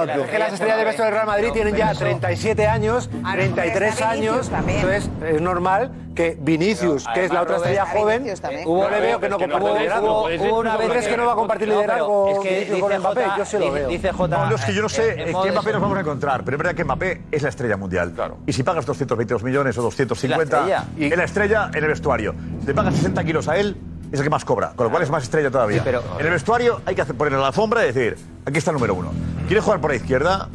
estrellas de vestuario del Real Madrid tienen ya 37 años, 33 años. Entonces, es normal que Vinicius, que es la otra estrella joven, hubo le veo que no compartió liderazgo. Hubo una vez que no va a compartir liderazgo con Mbappé. Yo se lo veo. Dice J. es que yo no sé qué Mbappé nos vamos a encontrar, pero es verdad que Mbappé es la estrella mundial. Claro. Y si pagas 222 millones o 250, es la estrella en el vestuario. Te pagas 60 kilos a él, es el que más cobra, con lo cual es más estrella todavía. En el vestuario hay que hacer, poner la alfombra y decir, aquí está el número uno. ¿Quieres jugar por la izquierda?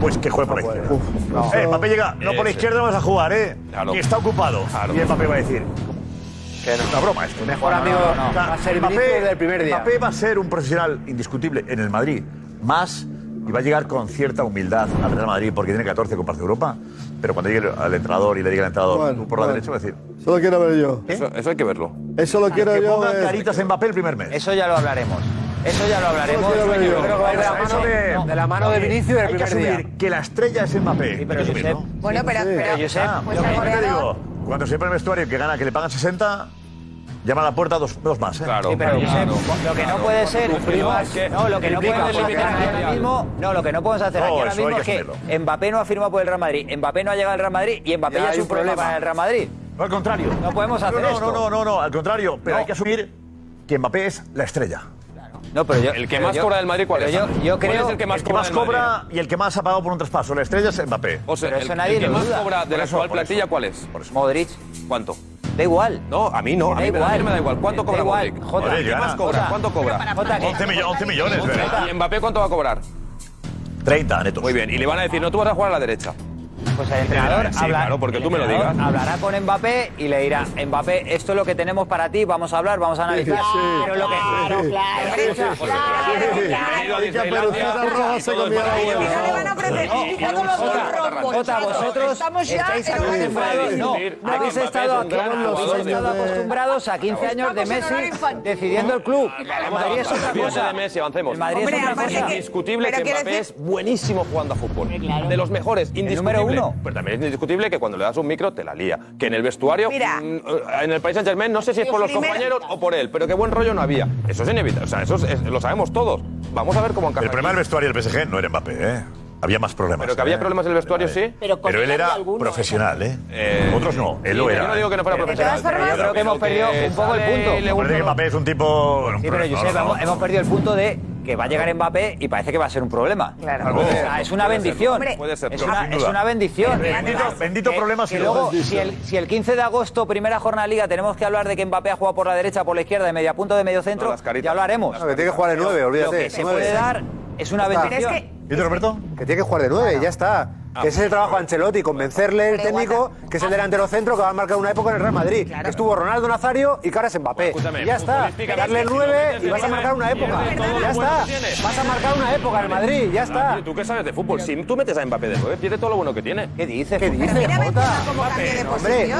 Pues que juegue por la izquierda. no. Eh, llega, no por la izquierda no vas a jugar, ¿eh? Claro. Y está ocupado. Y el Mbappé va a decir... Una broma esto. Mejor amigo, no. Del primer día. Mbappé va a ser un profesional indiscutible en el Madrid. Más, y va a llegar con cierta humildad al Real Madrid porque tiene 14 Copas de Europa. Pero cuando llegue al entrenador y le diga al entrenador, por la derecha, va a decir. Solo quiero ver yo. ¿Eh? Eso, hay que verlo. Eso lo ah, quiero que yo. Pongan eh. caritas en papel el primer mes. Eso ya lo hablaremos. Eso ya lo hablaremos. Yo. Creo que va de, la mano, eso de, no, la mano de Vinicius del primer que día. Que la estrella es Mbappé. Sí, pero Josep. Bueno, pero, Josep, pues cuando se pone el vestuario que gana, que le pagan 60, Llama a la puerta dos, más. ¿eh? Claro, lo que no puede ser, no, lo que no podemos hacer ahora mismo, no, lo que no podemos hacer aquí ahora mismo es que, Mbappé no ha firmado por el Real Madrid, Mbappé no ha llegado al Real Madrid y Mbappé ya, es un problema para el Real Madrid. No, al contrario. No podemos hacer no, no. No, no, no, al contrario, pero hay que asumir que Mbappé es la estrella. No, pero el que más cobra del Madrid, ¿cuál es? Yo, yo creo ¿Cuál es el que más el que cobra, más cobra y el que más ha pagado por un traspaso. La estrella es Mbappé. O sea, pero eso nadie el que más cobra de la eso, actual plantilla, ¿cuál es? Modric. ¿Cuánto? Da igual. No, a mí no. A mí da, me da igual. ¿Cuánto cobra Modric? Jota, ¿qué más cobra? ¿Cuánto cobra? 11 millones, ¿verdad? ¿Y Mbappé cuánto va a cobrar? 30 netos. Muy bien, y le van a decir, no, tú vas a jugar a la derecha. Pues el entrenador sí, habla, porque tú me lo digas. hablará con Mbappé y le dirá, Mbappé, esto es lo que tenemos para ti, vamos a hablar, vamos a analizar. Sí, sí, pero lo que... Claro, claro, claro. Vosotros estamos ya habéis estado acostumbrados a 15 años de Messi decidiendo el club. Madrid es otra cosa. Messi, avancemos. Madrid es otra cosa. Indiscutible que Mbappé es buenísimo jugando a fútbol. De los mejores, indiscutible pero también es indiscutible que cuando le das un micro te la lía. Que en el vestuario, Mira. Mm, eh, en el país Saint Germain, no sé si es por los compañeros o por él, pero qué buen rollo no había. Eso es inevitable, o sea, eso es, lo sabemos todos. Vamos a ver cómo encaja. El primer vestuario del PSG no era Mbappé, ¿eh? Había más problemas. Pero que había ¿eh? problemas en vestuario, sí. Pero, él era profesional, ¿eh? ¿eh? Otros no, él lo era. Yo no digo que no fuera ¿eh? profesional. Yo creo que hemos perdido un poco el punto. Parece que Mbappé es un tipo... Hemos perdido el punto de que va a llegar Mbappé y parece que va a ser un problema. Claro. Es una bendición. Es, una, bendición. Bendito, bendito problema que si luego, si el, si 15 de agosto, primera jornada de liga, tenemos que hablar de que Mbappé ha jugado por la derecha, por la izquierda, de media punto, de medio centro, ya lo haremos. No, que tiene que jugar el 9, olvídate. Lo que se puede dar es una bendición. ¿Y tú, Roberto? Que tiene que jugar de nueve, ya está. Ese es el trabajo de Ancelotti, convencerle el técnico que es el delantero centro que va a marcar una época en el Real Madrid. Estuvo Ronaldo Nazario y que ahora Mbappé. Ya está, darle nueve y vas a marcar una época. Ya está, vas a marcar una época en el Madrid, ya está. Tú qué sabes de fútbol, si tú metes a Mbappé de 9, pierde todo lo bueno que tiene. ¿Qué dices? ¿Qué dices, Jota? Hombre,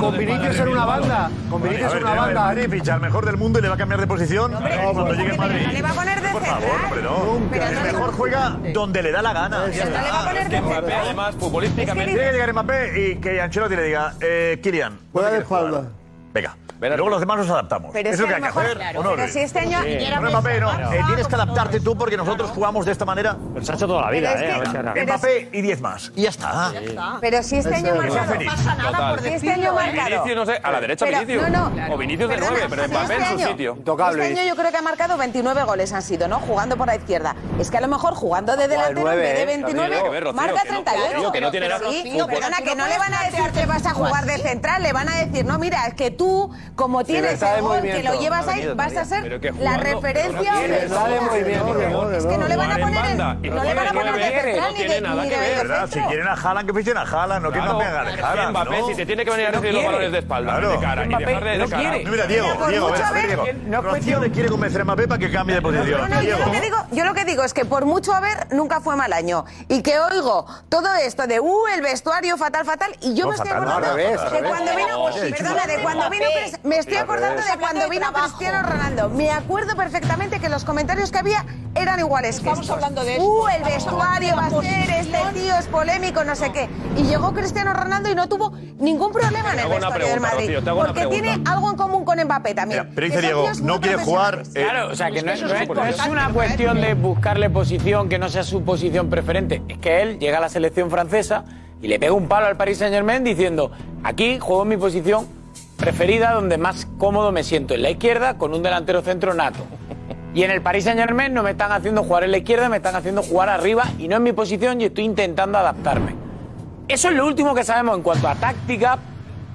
con Vinicius en una ¿eh? banda, con Vinicius en una banda. el mejor del mundo y le va a cambiar de posición cuando llegue Madrid. Le va a poner de central. Por favor, ¿eh? hombre, no. El mejor juega donde le da la gana. le va a poner de Mbappé, además, futbolísticamente- Tiene que llegar Mbappé y que Ancelotti le diga, eh, Kylian. Juega ¿dónde de espalda. Venga. Y luego los demás nos adaptamos. Pero es es lo que hay que hacer. claro, ¿o no, pero si este año- Sí. No, Mbappé, no. Eh, tienes que adaptarte tú porque nosotros jugamos de esta manera. Pero se ha hecho toda la vida, Pero es ¿eh? que- A ver si ahora- pero Mbappé y 10 más. Y ya está. Pero si este año marcado. No pasa nada Total. Si este año marcado. Vinicius, no sé, a la derecha Pero- Vinicius. no, no. O Vinicius de Perdona, 9, pero Mbappé en este su año- sitio. Intocable. Este año yo creo que ha marcado 29 goles han sido, ¿no? Jugando por la izquierda. Es que a lo mejor jugando de delantero en vez de ¿eh? 29 Tiene que ver, Rocío, marca que no- 38. Rocío, que no tiene nada- sí, perdona, que no le van a decir que vas a jugar de central, le van a decir, no, mira, es que tú, como tienes el gol, que lo llevas No ahí, vas a ser la referencia no. Es que no le van a poner en- banda. Y no le van a poner de no ni de nada. Si quieren a Haaland, que fichen a Haaland, no que Claro. Mbappé haga de Es que Haaland, Mbappé, ¿no? si te tiene que venir a No recibir los balones de espalda, Claro. de cara, y Mbappé dejar de, no cara. quiere. Mira, Diego, Por Diego, mucho a ver, haber- Diego. no Rocío le quiere convencer a Mbappé para que cambie de posición. No, no, yo lo, que digo, yo lo que digo es que por mucho haber, nunca fue mal año. Y que oigo todo esto de, uh, el vestuario fatal, fatal. Y yo No, me estoy no, acordando de cuando vino, No, sí, perdona, de cuando vino, me estoy acordando de cuando vino Cristiano Ronaldo. Me acuerdo perfectamente que los comentarios que había eran iguales que Estamos estos. hablando de Uh, esto. el vestuario va a ser, este tío es polémico, no sé qué. Y llegó Cristiano Ronaldo y no tuvo ningún problema en el vestuario del Madrid. Rocío, te hago una Porque tiene algo en común con Mbappé también. Mira, pero que dice Diego, no quiere jugar. eh, Claro, o sea, que no, es no es una cuestión de buscarle posición que no sea su posición preferente. Es que él llega a la selección francesa y le pega un palo al Paris Saint Germain diciendo, aquí juego en mi posición preferida, donde más cómodo me siento, en la izquierda, con un delantero centro nato. Y en el Paris Saint Germain no me están haciendo jugar en la izquierda, me están haciendo jugar arriba y no en mi posición y estoy intentando adaptarme. Eso es lo último que sabemos en cuanto a táctica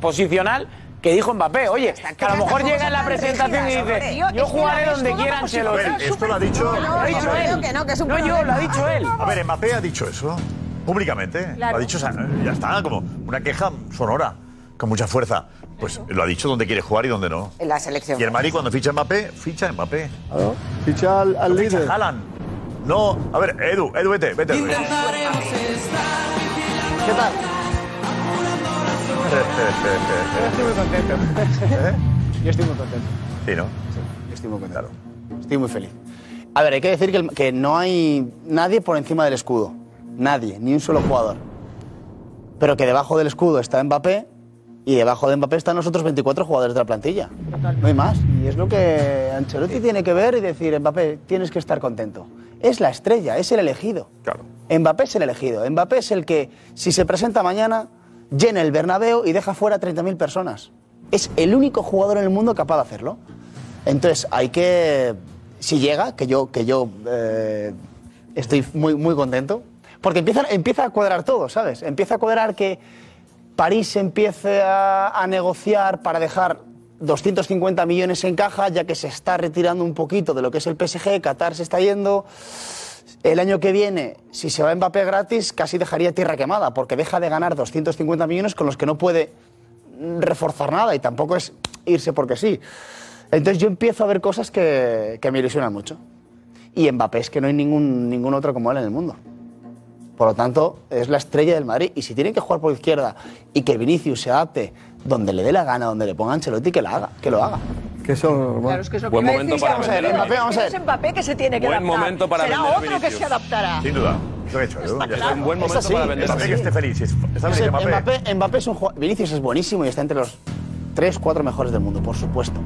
posicional que dijo Mbappé. Oye, que a lo mejor llega en la presentación y dice, yo jugaré donde quiera Ancelotti. esto lo ha dicho. Lo ha dicho él. no, es yo, lo ha dicho él. A ver, Mbappé ha dicho eso públicamente. Claro. Lo ha dicho, o sea, ya está, como una queja sonora, con mucha fuerza. Pues lo ha dicho dónde quiere jugar y dónde no. En la selección. Y el Madrid cuando ficha a Mbappé, ficha a Mbappé. Claro. Ficha al, al No ficha líder. a Haaland. No, a ver, Edu, Edu, vete, vete. Edu. ¿Qué tal? Yo estoy muy contento. Yo estoy muy contento. Sí, ¿no? Yo estoy muy contento. Estoy muy feliz. A ver, hay que decir que, el- que no hay nadie por encima del escudo. Nadie, ni un solo jugador. Pero que debajo del escudo está Mbappé y debajo de Mbappé están los otros 24 jugadores de la plantilla. No hay más. Y es lo que Ancelotti tiene que ver y decir, Mbappé, tienes que estar contento. Es la estrella, es el elegido. Claro. Mbappé es el elegido. Mbappé es el que, si se presenta mañana, llena el Bernabéu y deja fuera a 30.000 personas. Es el único jugador en el mundo capaz de hacerlo. Entonces, hay que. Si llega, que yo, que yo eh, estoy muy, muy contento, porque empieza, empieza a cuadrar todo, ¿sabes? Empieza a cuadrar que París empiece a, negociar para dejar 250 millones en caja, ya que se está retirando un poquito de lo que es el PSG, Qatar se está yendo. El año que viene, si se va Mbappé gratis, casi dejaría tierra quemada, porque deja de ganar 250 millones con los que no puede reforzar nada y tampoco es irse porque sí. Entonces yo empiezo a ver cosas que, que me ilusionan mucho. Y Mbappé es que no hay ningún, ningún otro como él en el mundo. Por lo tanto, es la estrella del Madrid. Y si tiene que jugar por izquierda y que Vinicius se adapte donde le dé la gana, donde le ponga Ancelotti, que, la haga, que lo haga. Que eso, Claro, es que eso Buen que momento para vamos a ver, Mbappé, vamos a ver. Es Mbappé que se tiene que Buen adaptar. momento para Será otro que Vinicius. se adaptará. Sin duda. Eso he hecho. Ya está. Es un buen momento así, para vender Mbappé que esté feliz. Está feliz Mbappé. Mbappé, Mbappé es un jugador. Vinicius es buenísimo y está entre los 3, 4 mejores del mundo, por supuesto.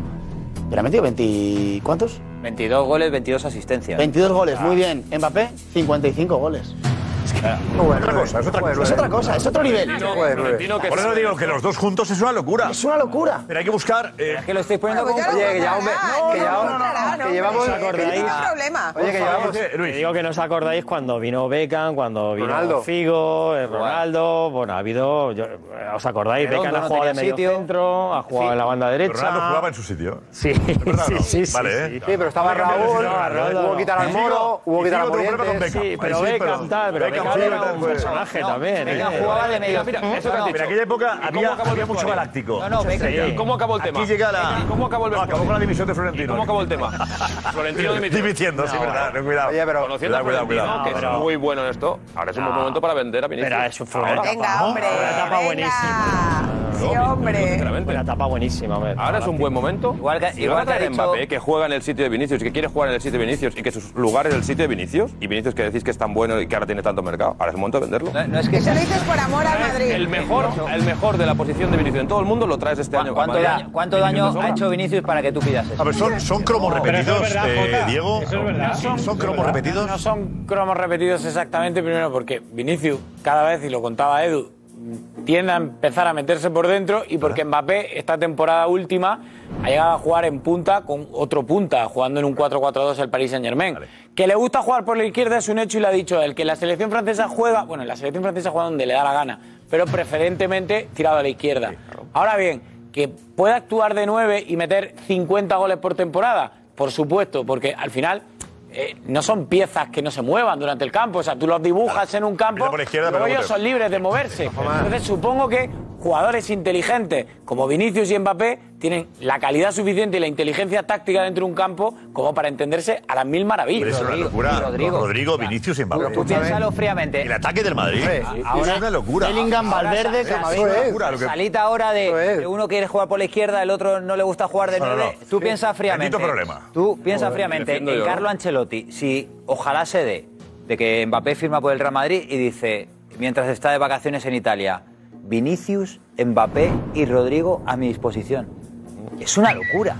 Pero ha metido 20. ¿Cuántos? 22 goles, 22 asistencias. 22 goles, muy bien. Mbappé, 55 goles. Otra cosa, es otra cosa. Es otra cosa, es otro nivel. Por eso digo que los dos juntos es una locura. Es una locura. Pero hay que buscar. eh, Es que lo estáis poniendo Bueno, como... pues ya lo Oye, que ya hombre- que llevamos-. Oye, que llevamos. Luis. Te digo que no os acordáis cuando vino Beckham, cuando vino Ronaldo. Figo, eh, Ronaldo. Bueno, ha habido. yo- eh, ¿Os acordáis? Beckham ha no jugado de medio sitio. centro, ha jugado en la banda derecha. Ronaldo jugaba en su sitio. Sí, sí, sí, sí, Vale, sí. ¿eh? Sí, pero estaba Raúl, hubo que quitar al Moro, hubo que quitar a Figo tuvo problema Morientes. Sí, pero Beckham tal, pero Beckham era un pues. personaje también. Beckham ¿eh? jugaba de medio... Mira, mira, eso que has dicho. Pero en aquella época ¿Y cómo había, acabó el había mucho galáctico. No, no, Beckham. ¿Y cómo acabó el tema? Aquí llega la. ¿Y cómo acabó el No, acabó vestuario? con la dimisión de ¿Y Florentino. cómo acabó el tema? <laughs> Florentino dimitió. Dimitiendo, sí, verdad. Cuidado. Oye, pero. Conociendo a Cuidado, cuidado, Florentino, que es muy bueno en esto, ahora es un buen momento para vender a Vinicius. Venga, hombre. Una etapa buenísima. Sí, hombre. Una etapa buenísima, hombre. Ahora es un buen momento. Igual que- Si igual van a que ha traer dicho- Mbappé, que juega en el sitio de Vinicius y que quiere jugar en el sitio de Vinicius y que su lugar es el sitio de Vinicius y Vinicius que decís que es tan bueno y que ahora tiene tanto mercado, ahora es el momento de venderlo. No es que Eso lo dices por amor al Madrid. El mejor, el mejor de la posición de Vinicius en todo el mundo lo traes este año. ¿Cuánto daño, cuánto daño ha hecho Vinicius para que tú pidas eso? A ver, son, son cromos No, pero eso repetidos, es verdad, eh. Diego. Eso es verdad. Son, son cromos repetidos. No son cromos repetidos exactamente, primero porque Vinicius cada vez, y lo contaba Edu, tiende a empezar a meterse por dentro y porque Mbappé esta temporada última ha llegado a jugar en punta con otro punta, jugando en un 4-4-2 el Paris Saint Germain. Que le gusta jugar por la izquierda es un hecho y lo ha dicho él. Que la selección francesa juega, bueno, la selección francesa juega donde le da la gana, pero preferentemente tirado a la izquierda. Ahora bien, que pueda actuar de 9 y meter 50 goles por temporada, por supuesto, porque al final eh, no son piezas que no se muevan durante el campo. O sea, tú los dibujas en un campo Empieza por la izquierda, y luego pero ellos son libres de moverse. Entonces supongo que jugadores inteligentes como Vinicius y Mbappé tienen la calidad suficiente y la inteligencia táctica dentro de un campo como para entenderse a las mil maravillas. Pero es una locura. Rodrigo. Rodrigo, Vinicius y Mbappé. Tú piénsalo fríamente. El ataque del Madrid. Ahora- es una locura. Bellingham, Valverde, Camavinga. es locura, lo que- Salita ahora de, de uno quiere jugar por la izquierda, el otro no le gusta jugar de No, no, nueve. no. Tú Sí. piensas fríamente. Problema. Tú piensas fríamente en. Carlo Ancelotti, si ojalá se dé de que Mbappé firma por el Real Madrid y dice, mientras está de vacaciones en Italia, Vinicius, Mbappé y Rodrigo a mi disposición. Es una locura.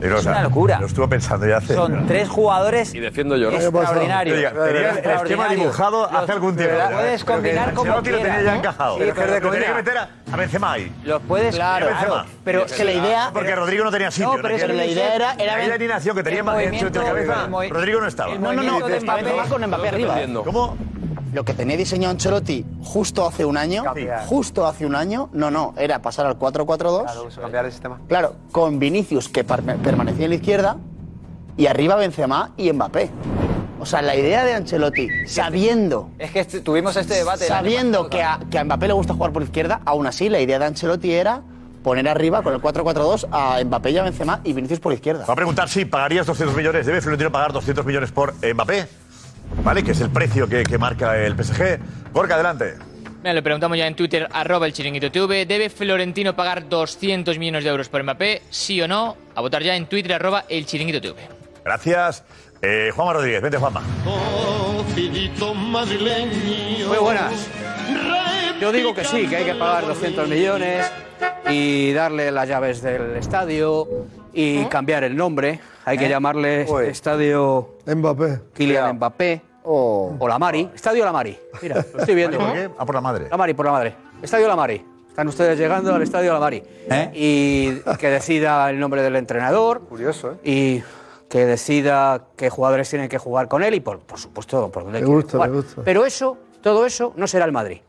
Pero, o Es sea, una locura. Lo estuve pensando ya hace. Son tres jugadores Y defiendo yo, ¿no? extraordinarios. Oiga, tenía el esquema dibujado hace Los- algún tiempo. Los puedes Pero que combinar como Ancelotti lo quieras. tenía ya ¿no? encajado. Sí, Pero pero tenía que meter a, a Benzema ahí. Los puedes Claro, Benzema. Pero es que la idea. Porque Rodrigo no tenía sitio. No, pero en es que aquel- la idea era- era la alineación que tenía en movimiento- cabeza, Rodrigo no estaba. No, no, no, Mbappé- con Mbappé arriba. ¿Cómo? Lo que tenía diseñado Ancelotti justo hace un año, justo hace un año, no, no, era pasar al 4-4-2. cambiar el sistema. Claro, con Vinicius que permanecía en la izquierda y arriba Benzema y Mbappé. O sea, la idea de Ancelotti, sabiendo, Es que este- tuvimos este debate. sabiendo que a, que a Mbappé le gusta jugar por izquierda, aún así la idea de Ancelotti era poner arriba con el 4-4-2 a Mbappé y a Benzema y Vinicius por izquierda. Va a preguntar si pagarías 200 millones. ¿Debe Florentino pagar 200 millones por Mbappé? ¿Vale? Que es el precio que, que marca el PSG. Gorka, adelante. Mira, lo preguntamos ya en Twitter, arroba el chiringuito TV. ¿Debe Florentino pagar 200 millones de euros por Mbappé? ¿Sí o no? A votar ya en Twitter, arroba el chiringuito TV. Gracias. Eh, Juanma Rodríguez, vente, Juanma. Muy buenas. Yo digo que sí, que hay que pagar 200 millones y darle las llaves del estadio y cambiar el nombre. Hay que llamarle Estadio Mbappé. Kylian Mbappé o La Mari. Estadio La Mari. Mira, lo estoy viendo. ¿Por qué? Ah, por la madre. La Mari, por la madre. Estadio La Mari. Están ustedes llegando al Estadio La Mari. Y que decida el nombre del entrenador. Curioso, ¿eh? Y que decida qué jugadores tienen que jugar con él y, por, por supuesto, por dónde Me quieren gusta, jugar. me gusta. Pero eso, todo eso, no será el Madrid.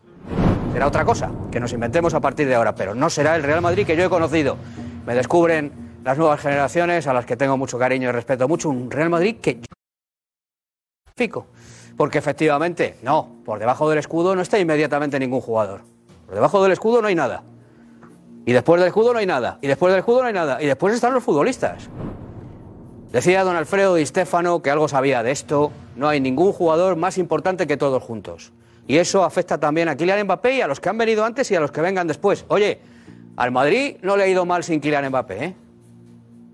Será otra cosa, que nos inventemos a partir de ahora. Pero no será el Real Madrid que yo he conocido. Me descubren las nuevas generaciones, a las que tengo mucho cariño y respeto mucho. Un Real Madrid que yo fico. Porque efectivamente, no, por debajo del escudo no está inmediatamente ningún jugador. Por debajo del escudo no hay nada. Y después del escudo no hay nada. Y después del escudo no hay nada. Y después están los futbolistas. Decía don Alfredo Di Stefano que algo sabía de esto. No hay ningún jugador más importante que todos juntos. Y eso afecta también a Kylian Mbappé y a los que han venido antes y a los que vengan después. Oye, al Madrid no le ha ido mal sin Kylian Mbappé, ¿eh?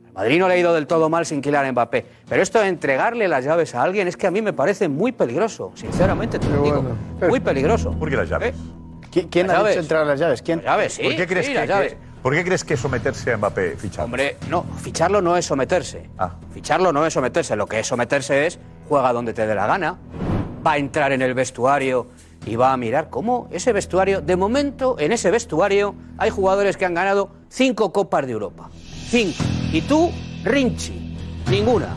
Al Madrid no le ha ido del todo mal sin Kylian Mbappé. Pero esto de entregarle las llaves a alguien es que a mí me parece muy peligroso. Sinceramente te lo digo. Muy peligroso. ¿Por qué las llaves? ¿Qui- ¿Quién Las ha llaves. dicho entregar las llaves? ¿Quién? Las llaves, sí. ¿Por qué crees sí, que, ¿Por qué crees que someterse a Mbappé fichado? Hombre, no, ficharlo no es someterse. Ah. Ficharlo no es someterse. Lo que es someterse es juega donde te dé la gana, va a entrar en el vestuario y va a mirar cómo ese vestuario, de momento, en ese vestuario hay jugadores que han ganado cinco Copas de Europa. Cinco. Y tú, Rinchi, ninguna.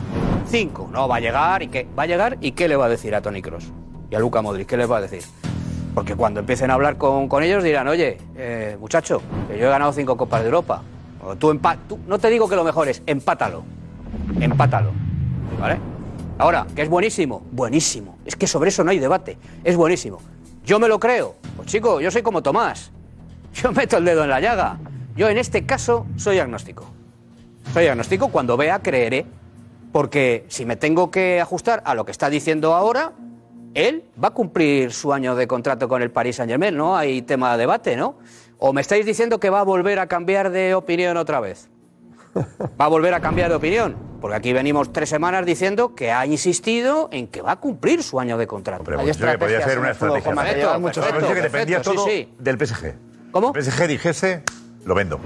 Cinco. No, va a llegar y qué. Va a llegar y qué le va a decir a Tony Cross y a Luca Modric, ¿qué les va a decir? Porque cuando empiecen a hablar con, con ellos dirán, oye, eh, muchacho, yo he ganado cinco Copas de Europa. Tú- no te digo que lo mejor es, empátalo. Empátalo. ¿Vale? Ahora, que es buenísimo, buenísimo. Es que sobre eso no hay debate. Es buenísimo. Yo me lo creo. Pues chico, yo soy como Tomás. Yo meto el dedo en la llaga. Yo en este caso soy agnóstico. Soy agnóstico, cuando vea creeré. Porque si me tengo que ajustar a lo que está diciendo ahora, él va a cumplir su año de contrato con el Paris Saint Germain, no hay tema de debate, ¿no? ¿O me estáis diciendo que va a volver a cambiar de opinión otra vez? Va a volver a cambiar de opinión, porque aquí venimos tres semanas diciendo que ha insistido en que va a cumplir su año de contrato. Pero dicho que podía ser una estrategia. Perfecto, dicho que dependía perfecto, todo sí, sí. del PSG. ¿Cómo? El PSG dijese, lo vendo.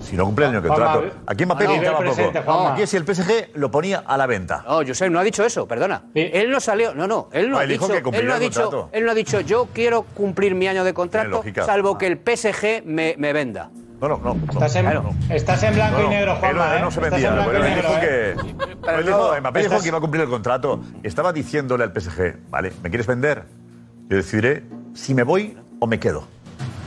Si no cumple el año de Juanma, contrato. Aquí Mbappé no, pintaba poco. Juanma. Aquí si el PSG lo ponía a la venta. No, Josep no ha dicho eso, perdona. Él no salió, no, no, él no, No, ha él dijo dicho, que él no ha dicho, él no ha dicho, yo quiero cumplir mi año de contrato, salvo que el PSG me, me venda. No, no, no. Estás en, estás en blanco No, y negro, él Juanma. no, él ¿eh? no se vendía. Pero y él dijo ¿eh? que, él dijo, Mbappé dijo estás- que iba a cumplir el contrato. Estaba diciéndole al PSG, vale, ¿me quieres vender? Yo decidiré si me voy o me quedo.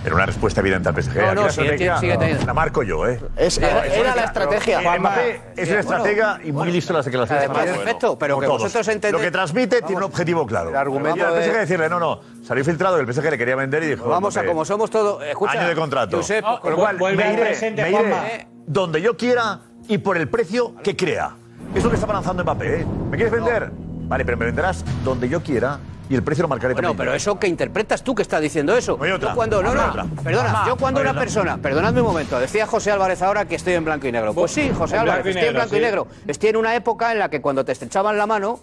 Era una respuesta evidente al PSG. No, no, la sigue- estrategia sigue teniendo. La marco yo, ¿eh? Es- No, era- la estrategia, pero Juanma. Mbappé es Bueno, un estratega y muy listo en las declaraciones. Además, Bueno, perfecto, pero que todos. vosotros entendéis- Lo que transmite tiene un objetivo claro. El argumento al de- PSG decirle, no, no, salió filtrado que el PSG le quería vender y dijo... Vamos a como somos todos, escucha. año de contrato. Josep, Con lo cual, vuelve me iré, presente, me iré Juanma. donde yo quiera y por el precio que crea. Es lo que está balanzando Mbappé. ¿eh? ¿Me quieres vender? Vale, pero me venderás donde yo quiera y el precio lo marcaré Bueno, también. pero eso que interpretas tú que estás diciendo eso. hay otra. Yo cuando, no, no, otra. perdona, yo cuando una otra. persona, perdonadme un momento, decía José Álvarez ahora que estoy en blanco y negro. Pues sí, José En Álvarez, estoy en blanco y negro. Estoy en una época en la que cuando te estrechaban la mano,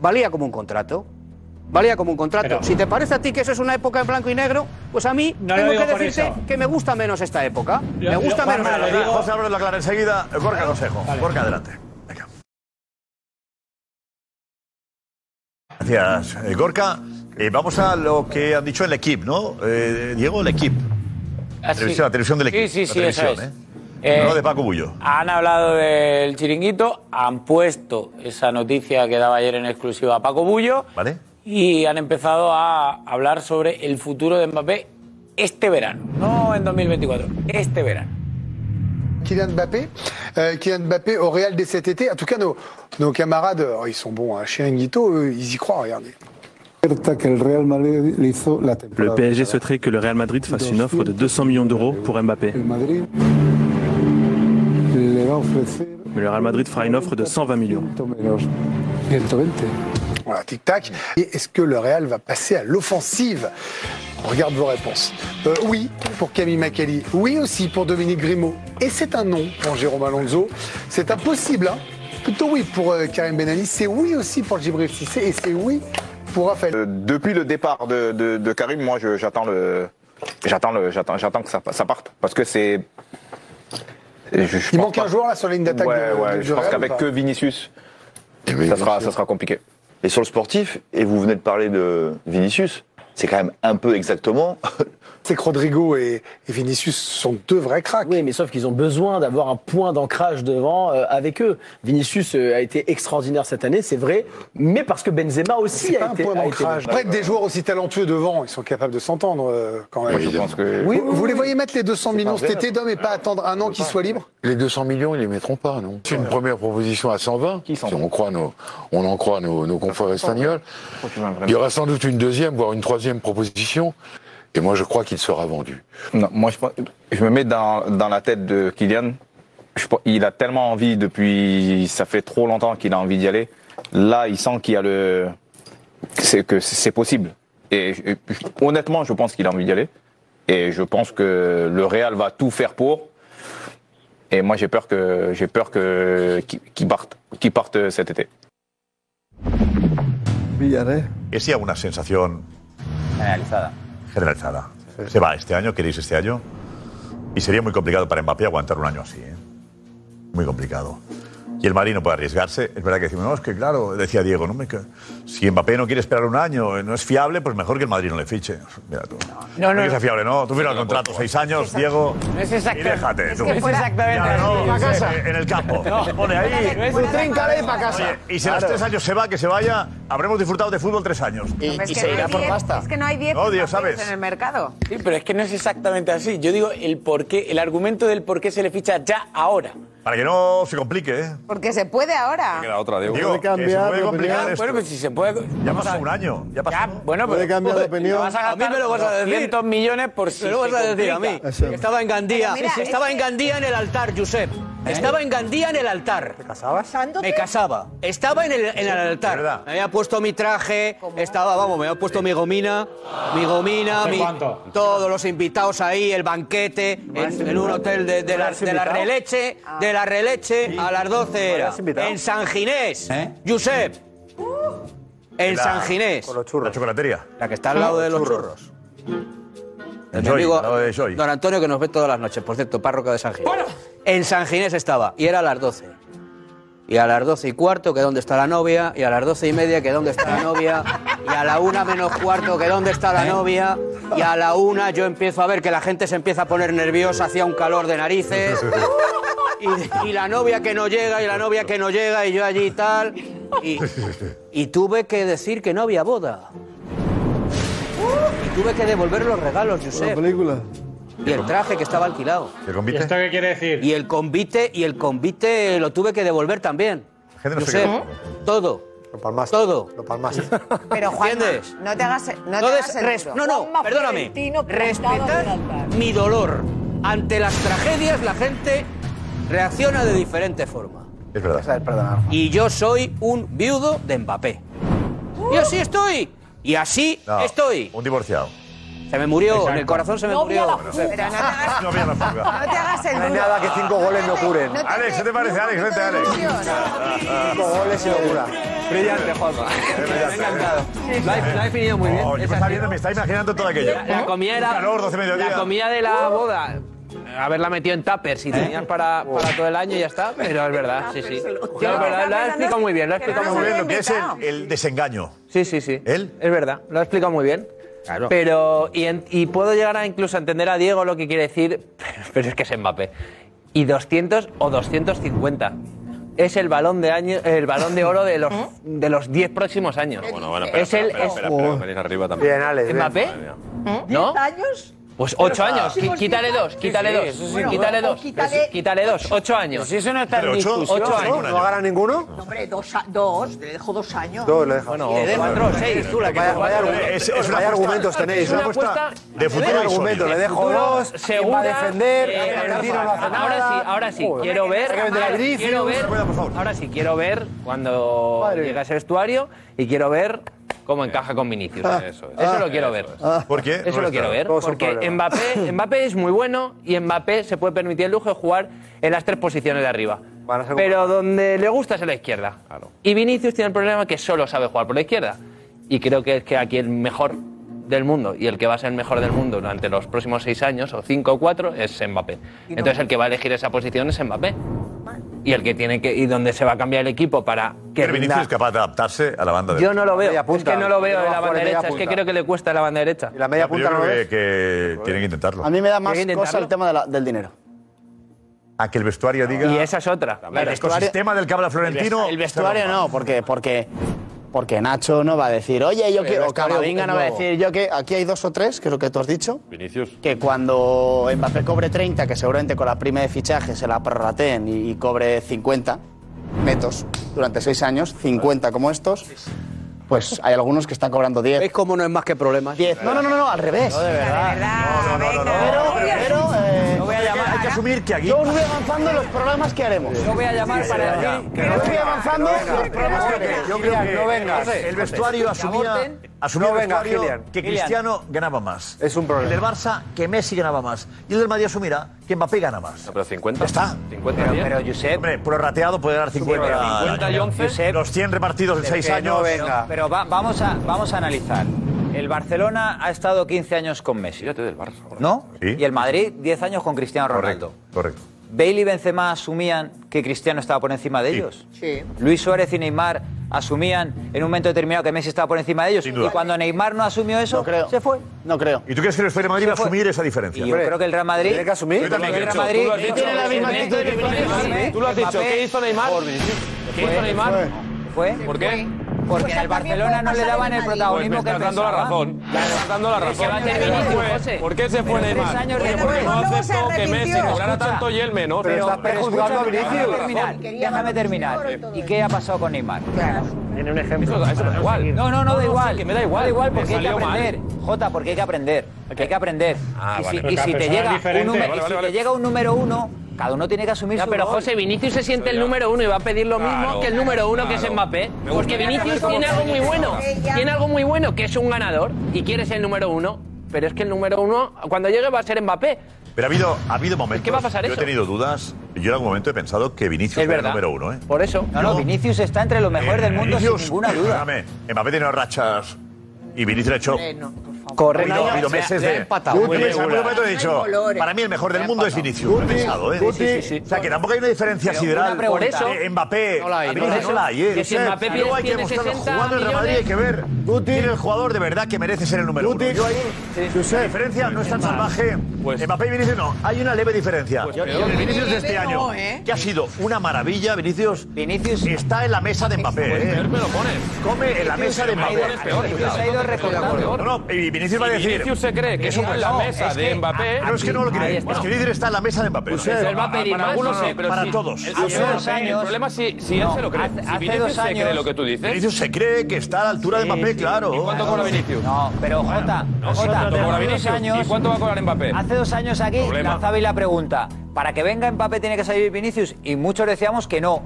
valía como un contrato. Valía como un contrato. Pero- si te parece a ti que eso es una época en blanco y negro, pues a mí No tengo que decirte que me gusta menos esta época. Yo- me gusta yo, menos. José Álvarez lo aclara enseguida. Gorka consejo. Gorka, adelante. Gracias, eh, Gorka. Eh, vamos a lo que han dicho el equipo, ¿no? Eh, Diego, el equipo. Ah, sí. La televisión del Sí, equipo. sí, sí, televisión, eso es. ¿eh? Eh, no de Paco Bullo. Han hablado del chiringuito, han puesto esa noticia que daba ayer en exclusiva a Paco Bullo ¿Vale? y han empezado a hablar sobre el futuro de Mbappé este verano, no en 2024, este verano. Kylian Mbappé. Euh, Kylian Mbappé au Real dès cet été. En tout cas, nos, nos camarades, oh, ils sont bons à Chiringuito, eux, ils y croient, regardez. le. PSG souhaiterait que le Real Madrid fasse une offre de 200 millions d'euros pour Mbappé. Mais le Real Madrid fera une offre de 120 millions. Menos 120. Voilà, tic-tac. Et est-ce que le Real va passer à l'offensive? On Regarde vos réponses. Euh, oui pour Camille Macali. Oui aussi pour Dominique Grimaud. Et c'est un non pour Jérôme Alonso. C'est impossible. Hein Plutôt oui pour euh, Karim Benali. C'est oui aussi pour Djibril Cissé. Et c'est oui pour Raphaël. Euh, depuis le départ de, de- de Karim, moi, j'attends le, j'attends le, j'attends, que ça, ça parte parce que c'est. je- je Il manque pas- un joueur là sur la ligne d'attaque Ouais, de- ouais, du je pense qu'avec que Vinicius, oui, ça bien sera, sûr. ça sera compliqué. Et sur le sportif, et vous venez de parler de Vinicius, c'est quand même un peu exactement. C'est que Rodrigo et, et Vinicius sont deux vrais cracks. Oui, mais sauf qu'ils ont besoin d'avoir un point d'ancrage devant euh, avec eux. Vinicius euh, a été extraordinaire cette année, c'est vrai, mais parce que Benzema aussi a pas un été. point été d'ancrage. Après, des joueurs aussi talentueux devant, ils sont capables de s'entendre euh, quand même. Moi, je pense que- Oui, Oui, vous, les voyez mettre les 200 millions cet été d'hommes et pas attendre un an qu'ils soient libres? Les 200 millions, ils les mettront pas, non? C'est une première proposition à 120. si on, croit nos, on en croit nos, nos confrères espagnols. Il y aura sans doute une deuxième, voire une troisième proposition. Et moi, je crois qu'il sera vendu. Non, moi, je, me mets dans, dans la tête de Kylian. Je il a tellement envie depuis, ça fait trop longtemps qu'il a envie d'y aller. Là, il sent qu'il y a le, c'est que c'est possible. Et je- honnêtement, je pense qu'il a envie d'y aller. Et je pense que le Real va tout faire pour. Et moi, j'ai peur que, j'ai peur que qu'il qu'il parte, qu'il parte cet été. Villarreal. Es ya una sensación Generalizada. Generalizada. Se va este año, queréis este año. Y sería muy complicado para Mbappé aguantar un año así. ¿eh? Muy complicado. Y el Madrid no puede arriesgarse. Es verdad que decimos, no, es que claro, decía Diego, no me si Mbappé no quiere esperar un año, eh, no es fiable, pues mejor que el Madrid no le fiche. Mira tú. No, no, no. sea fiable, no. Tú firmas el contrato, seis años, Diego. No es Y exactamente. déjate. Es tú. que fuera- exactamente no, casa. En el campo. No. Pone ahí. No es Tú tríncale pa' casa. y si a los tres años se va, que se vaya, habremos disfrutado de fútbol tres años. Es que no hay diez- Es que no hay 10 No, Dios, ¿sabes? en el mercado. Sí, pero es que no es exactamente así. Yo digo el por qué, el argumento del por qué se le ficha ya ahora. Para que no se complique, ¿eh? Porque se puede ahora. Queda otra, Diego. Puede cambiar de opinión. Bueno, pues si se puede. Ya pasó un año. Ya pasó. bueno, Puede pero- cambiar de opinión. vas a, A mí me lo vas a decir. 200 millones por si Me lo vas se a decir a mí. complica. Que Estaba en Gandía, Pero mira, que es estaba que- en Gandía en el altar, Josep. Estaba en Gandía en el altar. ¿Te casabas? Me casaba. Estaba en el, en el altar. Me había puesto mi traje, estaba, vamos, me había puesto mi gomina, mi gomina, ¿Hace mi, cuánto? todos los invitados ahí, el banquete, en, en un hotel de, de la, de la? Releche, de la Releche a las 12 era. has invitado? En San Ginés. Josep. En La- San Ginés. Con los churros. La chocolatería. La que está al lado de los churros. El Mi Joy, amigo. Don Antonio, que nos ve todas las noches, por cierto, párroco de San Ginés. En San Ginés estaba, y era a las 12. Y a las 12 y cuarto, que dónde está la novia, y a las 12 y media, que dónde está la novia, y a la una menos cuarto, que dónde está la novia, y a la una yo empiezo a ver que la gente se empieza a poner nerviosa, hacía un calor de narices, y, y la novia que no llega, y la novia que no llega, y yo allí y tal, y, y tuve que decir que no había boda. Y tuve que devolver los regalos, Josep. película? Y el traje que estaba alquilado. ¿El ¿Y esto qué quiere decir? Y el convite, y el convite lo tuve que devolver también. Gente no Josep, queda. todo. Lo palmaste. Todo. Lo palmaste. <laughs> Pero Juan, ¿Entiendes? no te hagas, no te hagas el res- duro. no, no, Juanma perdóname. Respetar mi dolor. Ante las tragedias la gente reacciona de diferente forma. Es verdad. Y yo soy un viudo de Mbappé. Y así estoy. Y así No, estoy. Un divorciado. Se me murió, Exacto. en el corazón se me No murió. la no te hagas, No había la fuga. no te hagas el No hay duro. nada que cinco goles no curen. No te- Alex, ¿qué te parece, Alex? Vente, Alex. Cinco goles y locura. Brillante, Juanma. Me ha encantado. Lo ha, lo ha definido muy bien. Oh, yo me Es está viendo, me está imaginando todo aquello. La comida era. Calor, 12 mediodía. La comida de la boda. Haberla metido en tuppers si tenías para, para todo el año y ya está. Pero es verdad, sí, sí. Sí, es verdad, lo ha explicado muy bien, lo ha explicado Muy bien. lo que es el, el desengaño. Sí, sí, sí. ¿Él? Es verdad, lo ha explicado muy bien. Pero, y, en- y puedo llegar a incluso a entender a Diego lo que quiere decir, <laughs> pero es que es Mbappé. Y 200 o 250. Es el balón de año, el balón de oro de los de los 10 próximos años. Bueno, bueno, espera, es el espera, es- espera, espera, venís arriba también. Bien, Alex. bien. Mbappé, ¿no? ¿10 años? Pues 8 años, quítale dos, quítale dos, eso sí, Bueno, quítale dos, quítale- quítale dos, 8 años. Si eso no está Pero ocho- discusión. ocho años. ¿No gana ninguno? No, hombre, dos, dos, le dejo dos años. Dos le dejo. Bueno, cuatro, seis, tú la que Vaya, argumentos, Es- es una vaya apuesta- argumentos tenéis. es una ¿no? apuesta de futuro Vaya y argumento, sólido. le dejo dos, segura, va a defender, eh. Ahora sí, ahora sí, quiero ver, quiero ver, Cuidado, por favor. ahora sí, quiero ver cuando llegue a ese vestuario y quiero ver cómo encaja con Vinicius. Eso es. Eso lo quiero ver. ¿Por qué? Eso lo quiero ver, porque. Mbappé, Mbappé es muy bueno y Mbappé se puede permitir el lujo de jugar en las tres posiciones de arriba. A Pero donde le gusta es en la izquierda. Claro. Y Vinicius tiene el problema que solo sabe jugar por la izquierda. Y creo que es que aquí el mejor del mundo y el que va a ser el mejor del mundo durante los próximos seis años, o cinco o cuatro, es Mbappé. Entonces el que va a elegir esa posición es Mbappé. Y el que tiene que. y donde se va a cambiar el equipo para que. Que Vinicius es capaz de adaptarse a la banda de Yo no lo veo. Es que no lo veo en la banda derecha. Es que punta. creo que le cuesta la banda derecha. Y la media punta no que, que tienen que intentarlo. A mí me da más cosa el tema de la- del dinero. A que el vestuario diga. Y esa es otra. el ecosistema del que habla Florentino. El vestuario no, porque, porque, porque Nacho no va a decir, oye, yo quiero. Camavinga no va a decir, yo que. Aquí hay dos o tres, que es lo que tú has dicho. Vinicius. Que cuando Mbappé cobre 30, que seguramente con la prima de fichaje se la prorrateen y, y cobre 50 netos durante seis años, 50 como estos, pues hay algunos que están cobrando 10. ¿Veis cómo no es más que problemas? 10. No, no, no, no, al revés. De verdad, No, no, no, no, no. Pero, pero, eh, voy a llamar. Hay que asumir que aquí. yo os voy avanzando en los programas que haremos. Lo voy a llamar para decir. Yo os voy avanzando en los programas que haremos. Yo creo que no vengas. el vestuario asumía, No Kylian. que Cristiano ganaba más. Es un problema. El del Barça que Messi ganaba más. Y el del Madrid asumirá que Mbappé gana más. No, pero 50. Ya está. 50 Pero, pero Josep, Hombre, prorrateado puede dar 50. pero al 50 y año. 11. Los 100 repartidos en 6 que años. no venga. pero va- vamos, a, vamos a analizar. El Barcelona ha estado 15 años con Messi, Fíjate del Barça. ¿no? Sí. Y el Madrid 10 años con Cristiano Ronaldo. Correcto. ¿Bale y Benzema asumían que Cristiano estaba por encima de ellos? Sí. Luis Suárez y Neymar asumían en un momento determinado que Messi estaba por encima de ellos. Sin duda. Y cuando Neymar no asumió eso, No creo. se fue. No creo. ¿Y tú crees que el de Madrid va a asumir esa diferencia? Y yo creo que el Real Madrid. Tiene que asumir. Yo también el Real creo. Madrid. Tú lo has dicho. Tiene la misma actitud que Mbappé, Tú lo has dicho. Mbappé, ¿Qué hizo Neymar? ¿Qué hizo Neymar? ¿Fue? ¿Por qué? Porque Pues en el él también Barcelona no le daban el protagonismo Pues me que estás dando la razón. Me estás dando la razón. que. ¿Por qué se fue Neymar? años Porque después. no aceptó que Messi cobrara tanto y él menos. Pero estás perjuzgando a Déjame Vinicius. Déjame terminar. ¿Y qué ha pasado con Neymar? Tiene un ejemplo. Eso, eso da igual. No, no, no, da igual. que me da igual. Da igual porque hay que aprender. Jota, porque hay que aprender. Hay que aprender. Ah, y si, te llega un número uno Cada uno tiene que asumir Ya, su pero. José, Vinicius se siente el número uno y va a pedir lo mismo que el número uno que es. Mbappé. Porque Vinicius tiene algo muy bueno. llama. Tiene algo muy bueno, que es un ganador y quiere ser el número uno. Pero es que el número uno, cuando llegue, va a ser Mbappé. Pero ha habido, ha habido momentos. ¿Qué va a pasar Yo eso? he tenido dudas. Yo en algún momento he pensado que Vinicius Es era el verdad. número uno, ¿eh? Por eso. No, no, Vinicius está entre los mejores del mundo sin ninguna duda. Mbappé tiene rachas y Vinicius ha hecho. Corre, Ha habido, no, ha habido le ha- meses de. empatado. En algún regular. momento he dicho. Para mí el mejor del mundo es Vinicius. Pensado, ¿eh? Guti, sí, sí, sí. O sea, que tampoco hay una diferencia sideral. Por eso, eh, Mbappé. No la hay, no la ¿eh? Que si Mbappé y luego hay que tiene mostrar 60 jugando en el Madrid hay que ver. ¿Quién es el jugador de verdad que merece ser el número uno? Yo ahí. La diferencia no es tan salvaje. Mbappé y Vinicius no. Hay una leve diferencia. Pues el Vinicius de este Leve año, no, ¿eh? que ha sido una maravilla, Vinicius. Vinicius está en la mesa de Mbappé, ¿eh? Peor me lo pones. Come en la mesa de Mbappé. Vinicius peor, Vinicius ha ido recortando. No, no, y Vinicius va a decir. Vinicius se cree que está en la No, mesa es de que- Mbappé, Pero es que no lo cree. está. Es que Vinicius está en la mesa de Mbappé. Pues él va a pedir para más, algunos sí, sí, pero para todos. el- Hace dos años- el problema es si- si él se lo cree. Vinicius dos se años. cree lo que tú dices. Vinicius se cree que está a la altura de Mbappé, claro. ¿Y cuánto cobra Vinicius? No, pero Jota, No, Jota, ¿cuánto cobra hace dos Vinicius? años- ¿Y cuánto va a cobrar Mbappé? Hace dos años aquí Problema. lanzaba y la pregunta, ¿para que venga Mbappé tiene que salir Vinicius? Y muchos decíamos que no,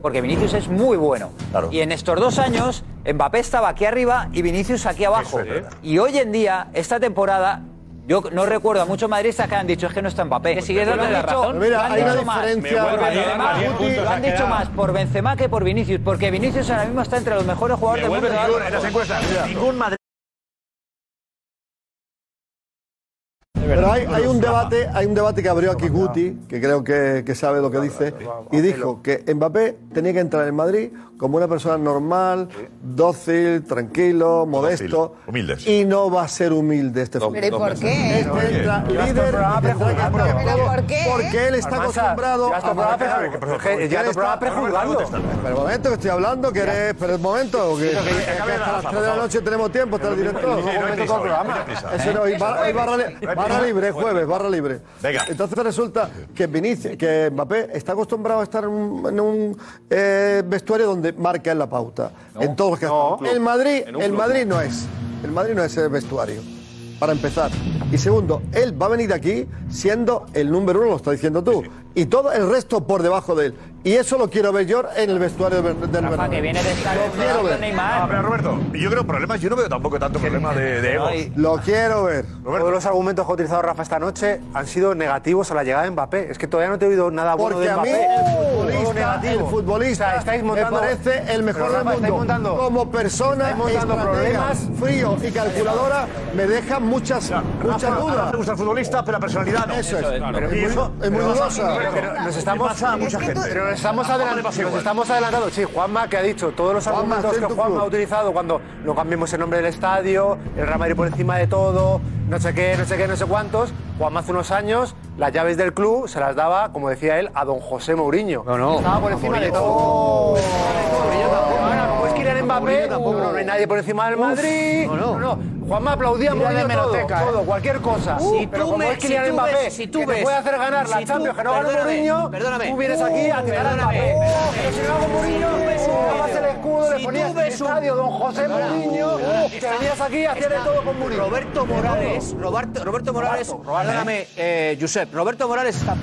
porque Vinicius es muy bueno. Y en estos dos años, Mbappé estaba aquí arriba y Vinicius aquí abajo. Es verdad. Y hoy en día, esta temporada, yo no recuerdo a muchos madridistas que han dicho es que no está Mbappé. Que sigue dándole la razón. Mira, han hay una dicho más diferencia- por Me vuelve a Benzema, dar diez Guti, lo ha han dicho más por Benzema que por Vinicius, porque Vinicius ahora mismo está entre los mejores jugadores del mundo. Ningún- en las encuestas, ningún Madrid. Pero hay, hay un debate, hay un debate que abrió aquí Guti, que creo que, que sabe lo que dice, y dijo que Mbappé tenía que entrar en Madrid como una persona normal, dócil, tranquilo, modesto, humildes. y no va a ser humilde este fútbol. ¿Pero y por qué? Este entra líder, ¿Pero por qué? porque él está acostumbrado a ya está prejuzgando. Pero el momento que estoy hablando, que eres, pero el momento, que, hasta las 3 de la noche tenemos tiempo, está el director. Eso no, y barra, barra, libre, jueves, barra libre. Venga. Entonces resulta que Vinicius, que Mbappé está acostumbrado a estar en un, en un, eh, vestuario donde marca él la pauta. En todos los que No. El Madrid, En el club. Madrid no es. El Madrid no es el vestuario. Para empezar. Y segundo, él va a venir aquí siendo el número uno, lo está diciendo tú. Y todo el resto por debajo de él. Y eso lo quiero ver yo en el vestuario del, Bernabéu. que viene de estar Lo quiero ver. Neymar. Ah, pero Roberto, yo creo problemas, yo no veo tampoco tanto problema de, de egos. Lo quiero ver. Todos los argumentos que ha utilizado Rafa esta noche han sido negativos a la llegada de Mbappé. Es que todavía no te he oído nada bueno Porque de a mí Mbappé. el futbolista, negativo. el futbolista O sea, estáis montando- me parece el Pero, mejor Rafa, del mundo. montando- Como persona, montando problemas. frío y calculadora, me deja muchas, muchas Rafa, dudas. No te gusta el futbolista, pero la personalidad no. Eso es. Claro. Y eso es muy pero dudosa. Roberto, Pero nos estamos, a mucha gente. Nos estamos, A Juanma adelan- le pasa nos igual. estamos adelantando. Sí, Juanma que ha dicho todos los Juanma, argumentos que Juanma club. ha utilizado cuando no cambiemos el nombre del estadio, el Real Madrid por encima de todo, no sé qué, no sé qué, no sé cuántos. Juanma hace unos años las llaves del club se las daba, como decía él, a don José Mourinho. No, no. Estaba por encima de todo. Mourinho tampoco. Ahora, como es Kylian Mbappé, no, no hay nadie por encima del Madrid. No, no. Juanma aplaudía de Mourinho todo, cualquier cosa. Si pero tú como me- es Kylian si tú Mbappé, ves- si tú que te ves- puede hacer ganar la si tú- Champions, que no perdóname, Mourinho, perdóname. tú vienes aquí a tirar a Mbappé. Pero si no hago Mourinho, el escudo, le ponías un- estadio Don José Mourinho, te venías aquí a hacer todo con Mourinho. Roberto Morales, Roberto, Roberto Morales, perdóname, eh, Josep, Roberto Morales está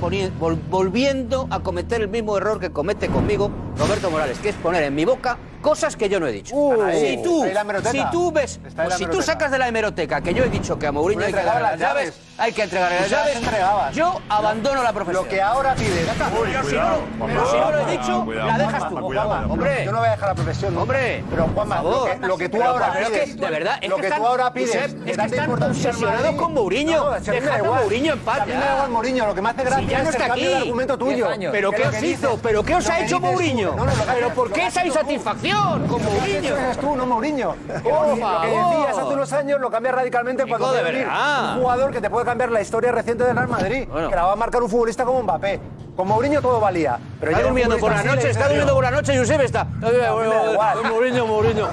volviendo a cometer el mismo error que comete conmigo Roberto Morales, que es poner en mi boca cosas que yo no he dicho. ahí, si tú, la si tú ves, la si tú sacas de la hemeroteca que yo he dicho que a Mourinho hay que entregabas darle las llaves, hay que entregarle Tú las llaves, yo abandono la profesión. Lo que ahora pides. Pero si no, lo he dicho, la dejas tú. Hombre, Yo no voy a dejar la profesión. Hombre, pero Juanma, lo que, lo que tú ahora pides, de verdad, es lo que tú ahora pides, es que están obsesionados con Mourinho. Dejad a. Mourinho en paz, A mí me da igual Mourinho, lo que me hace gracia es el cambio de argumento tuyo. ¿Pero qué os hizo? ¿Pero qué os ha hecho Mourinho? ¿Pero por qué esa insatisfacción con Mourinho? eres tú, no Mourinho. Por lo que favor. decías hace unos años lo cambias radicalmente cuando de venir verdad. un jugador que te puede cambiar la historia reciente del Real Madrid, que la va a marcar un futbolista como Mbappé. Con Mourinho todo valía. Pero Está durmiendo por la noche, está durmiendo por la noche, Josep está. Mourinho, Mourinho. Mourinho, Mourinho.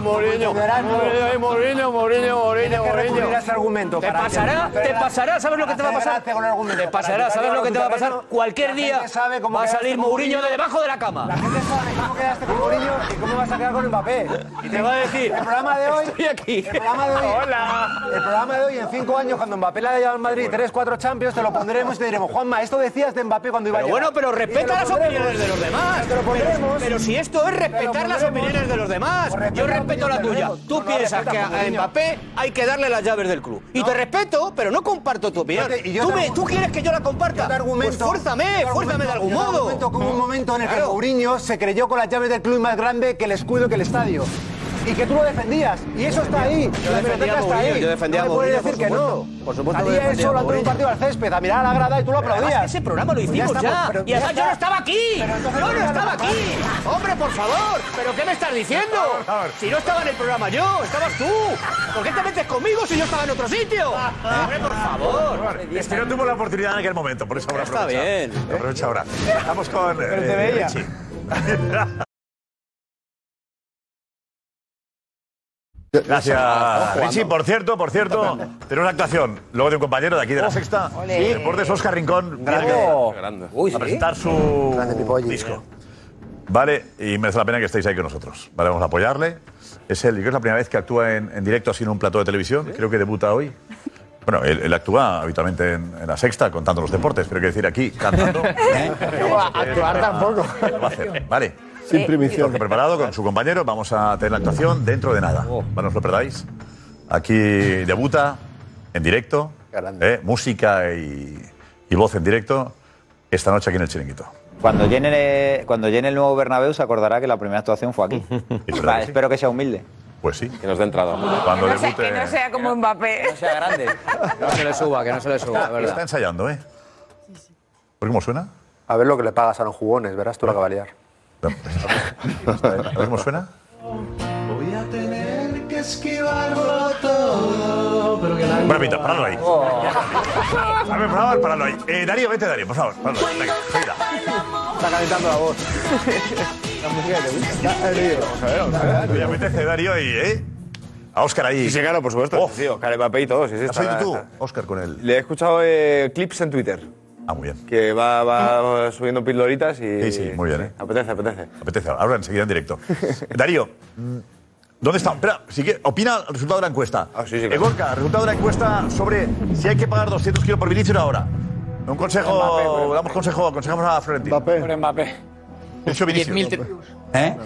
Mourinho, Mourinho, Mourinho, Mourinho. ese argumento. Te pasará, te pasará, ¿sabes lo que te va a pasar? Te pasará, ¿sabes lo que te va a pasar? Cualquier día sabe cómo va a salir con Mourinho de debajo de la cama. La gente sabe cómo quedaste con Mourinho y cómo vas a quedar con Mbappé. Y te va a decir, el programa de hoy... Estoy aquí. El programa de hoy... Hola. El programa de hoy, en cinco años, cuando Mbappé le haya llevado al Madrid 3, 4 Champions, te lo pondremos y te diremos, Juanma, esto decías de Mbappé cuando iba a bueno, pero respeta las opiniones de los demás. Te lo pondremos. Pero, si esto es respetar las opiniones de los demás, Pues yo respeto la tuya. Tú piensas que a. Mbappé hay que darle las llaves del club. Y te respeto, pero no comparto tu opinión. ¿Tú, te me- argu- ¿Tú quieres que yo la comparta? Pues fuérzame de algún modo. hubo un momento en el que. Mourinho se creyó con las llaves del club más grande que el escudo que el estadio. Y que tú lo defendías. Y eso está ahí. Yo La defendía biblioteca a está ahí. yo defendía no me puedes decir que por no. supuesto. Por supuesto que Salía defendía él a solo ante un partido al césped a mirar a la grada y tú lo aplaudías. ese programa lo hicimos estamos, ya. pero Y además ya yo no estaba aquí. Yo no estaba aquí. Hombre, por favor. ¿Pero qué me estás diciendo? Si no estaba en el programa yo, estabas tú. ¿Por qué te metes conmigo si yo estaba en otro sitio? <laughs> Hombre, por favor. Es que no tuvo la oportunidad en aquel momento, por eso ahora Está bien. Aprovecha ahora. Estamos con. Pero te eh, veía. <laughs> Gracias, Richie. Por cierto, por cierto, tenemos una actuación luego de un compañero de aquí de la Sexta. Ole. Sí, Deportes Oscar Rincón. Grande. Uy, a presentar su disco. Vale, y merece la pena que estéis ahí con nosotros. Vale, vamos a apoyarle. Es él, creo que es la primera vez que actúa en, en directo así en un plató de televisión. Creo que debuta hoy. Bueno, él, él actúa habitualmente en, en la sexta contando los deportes, pero hay que decir aquí, cantando. <laughs> Actuar tampoco. Lo va a hacer, Vale. Sin primición. Jorge preparado con su compañero. Vamos a tener la actuación dentro de nada. Oh. No os lo perdáis. Aquí debuta en directo. eh, música y, y voz en directo. Esta noche aquí en el Chiringuito. Cuando llene, cuando llene el nuevo Bernabéu se acordará que la primera actuación fue aquí. <laughs> verdad Va, que sí. espero que sea humilde. Pues sí. Que nos dé entrada. Cuando Que no, sea, debute. que no sea como Mbappé. No sea grande. Que no se le suba, que no se le suba, Está verdad. ensayando, ¿eh? ¿Por cómo suena? A ver lo que le pagas a los jugones, verás tú la cabalear. A ver <laughs> cómo suena. Voy a tener que esquivarlo todo. Pero que la Bueno, Pito, paradlo ahí. A ver, por favor, paradlo ahí. Eh, Darío, vete, Darío, por favor. Paradlo ahí. Venga. Está calentando la voz. <laughs> la música que te gusta. Vamos a ver, vamos a ver. Me apetece, Darío, y ¿eh? A Óscar ahí. Sí, sí, claro, por supuesto. Sí, Oscar Mbappé y todo. Sí, sí, ¿Has está- oído tú, está- Óscar, con él? Le he escuchado eh, clips en Twitter. Ah, muy bien. Que va, va subiendo pildoritas y. Sí, sí, muy bien, ¿eh? Apetece, apetece. Apetece. Ahora enseguida en directo. <laughs> Darío, mm, ¿dónde está? Espera, sí que opina el resultado de la encuesta. Ah, sí, sí, claro. Resultado de la encuesta sobre si hay que pagar 200 kilos por Vinicius ahora. Un consejo, damos consejo, aconsejamos a Florentino. Por Mbappé. Dicho Vinicius. 10.000 ¿Eh?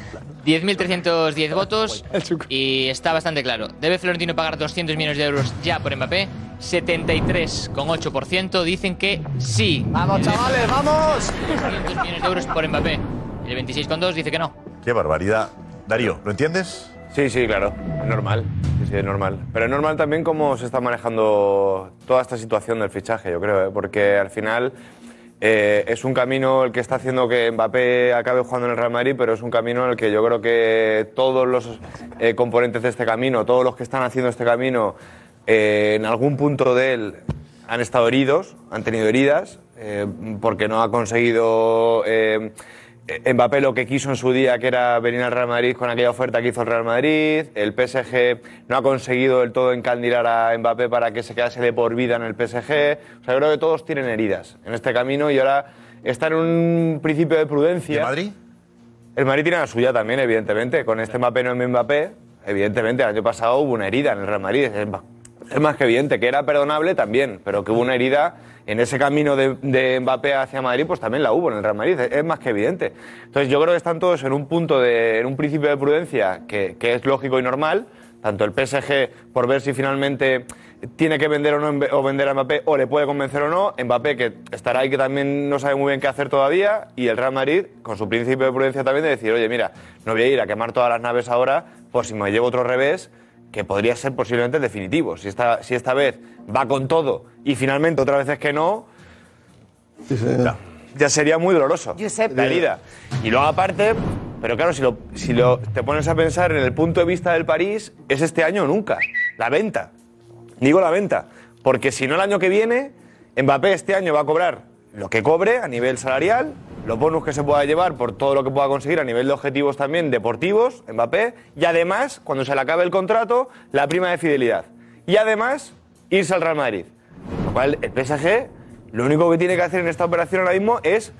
10.310 votos <laughs> y está bastante claro. ¿Debe Florentino pagar 200 millones de euros ya por Mbappé? 73,8% dicen que sí. ¡Vamos, chavales, vamos! 200 millones de euros por Mbappé. El 26,2 dice que no. Qué barbaridad. Darío, ¿lo entiendes? Sí, sí, claro. Es normal. Sí, sí, es normal. Pero es normal también cómo se está manejando toda esta situación del fichaje, yo creo, ¿eh? porque al final eh, es un camino el que está haciendo que Mbappé acabe jugando en el Real Madrid, pero es un camino en el que yo creo que todos los eh, componentes de este camino, todos los que están haciendo este camino, eh, en algún punto de él han estado heridos, han tenido heridas, porque no ha conseguido Mbappé lo que quiso en su día, que era venir al Real Madrid con aquella oferta que hizo el Real Madrid. El PSG no ha conseguido del todo encandilar a Mbappé para que se quedase de por vida en el PSG. O sea, yo creo que todos tienen heridas en este camino y ahora están en un principio de prudencia. ¿Y el Madrid? El Madrid tiene la suya también, evidentemente. Con este Mbappé no es Mbappé, evidentemente, el año pasado hubo una herida en el Real Madrid. Es más que evidente, que era perdonable también, pero que hubo una herida en ese camino de, de Mbappé hacia Madrid, pues también la hubo en el Real Madrid, es, más que evidente. Entonces yo creo que están todos en un punto de, en un principio de prudencia que, es lógico y normal, tanto el PSG por ver si finalmente tiene que vender o no o vender a Mbappé o le puede convencer o no, Mbappé que estará ahí que también no sabe muy bien qué hacer todavía y el Real Madrid con su principio de prudencia también de decir, oye mira, no voy a ir a quemar todas las naves ahora por si me llevo otro revés que podría ser posiblemente definitivo. Si esta, si esta vez va con todo y finalmente otra vez es que no, ya, ya sería muy doloroso Josep. la herida. Y luego aparte, pero claro, si, lo, si lo, te pones a pensar en el punto de vista del París, es este año o nunca, la venta. Digo la venta, porque si no el año que viene, Mbappé este año va a cobrar lo que cobre a nivel salarial, los bonus que se pueda llevar por todo lo que pueda conseguir a nivel de objetivos también deportivos, Mbappé, y además, cuando se le acabe el contrato, la prima de fidelidad. Y además, irse al Real Madrid. Lo cual, el PSG, lo único que tiene que hacer en esta operación ahora mismo es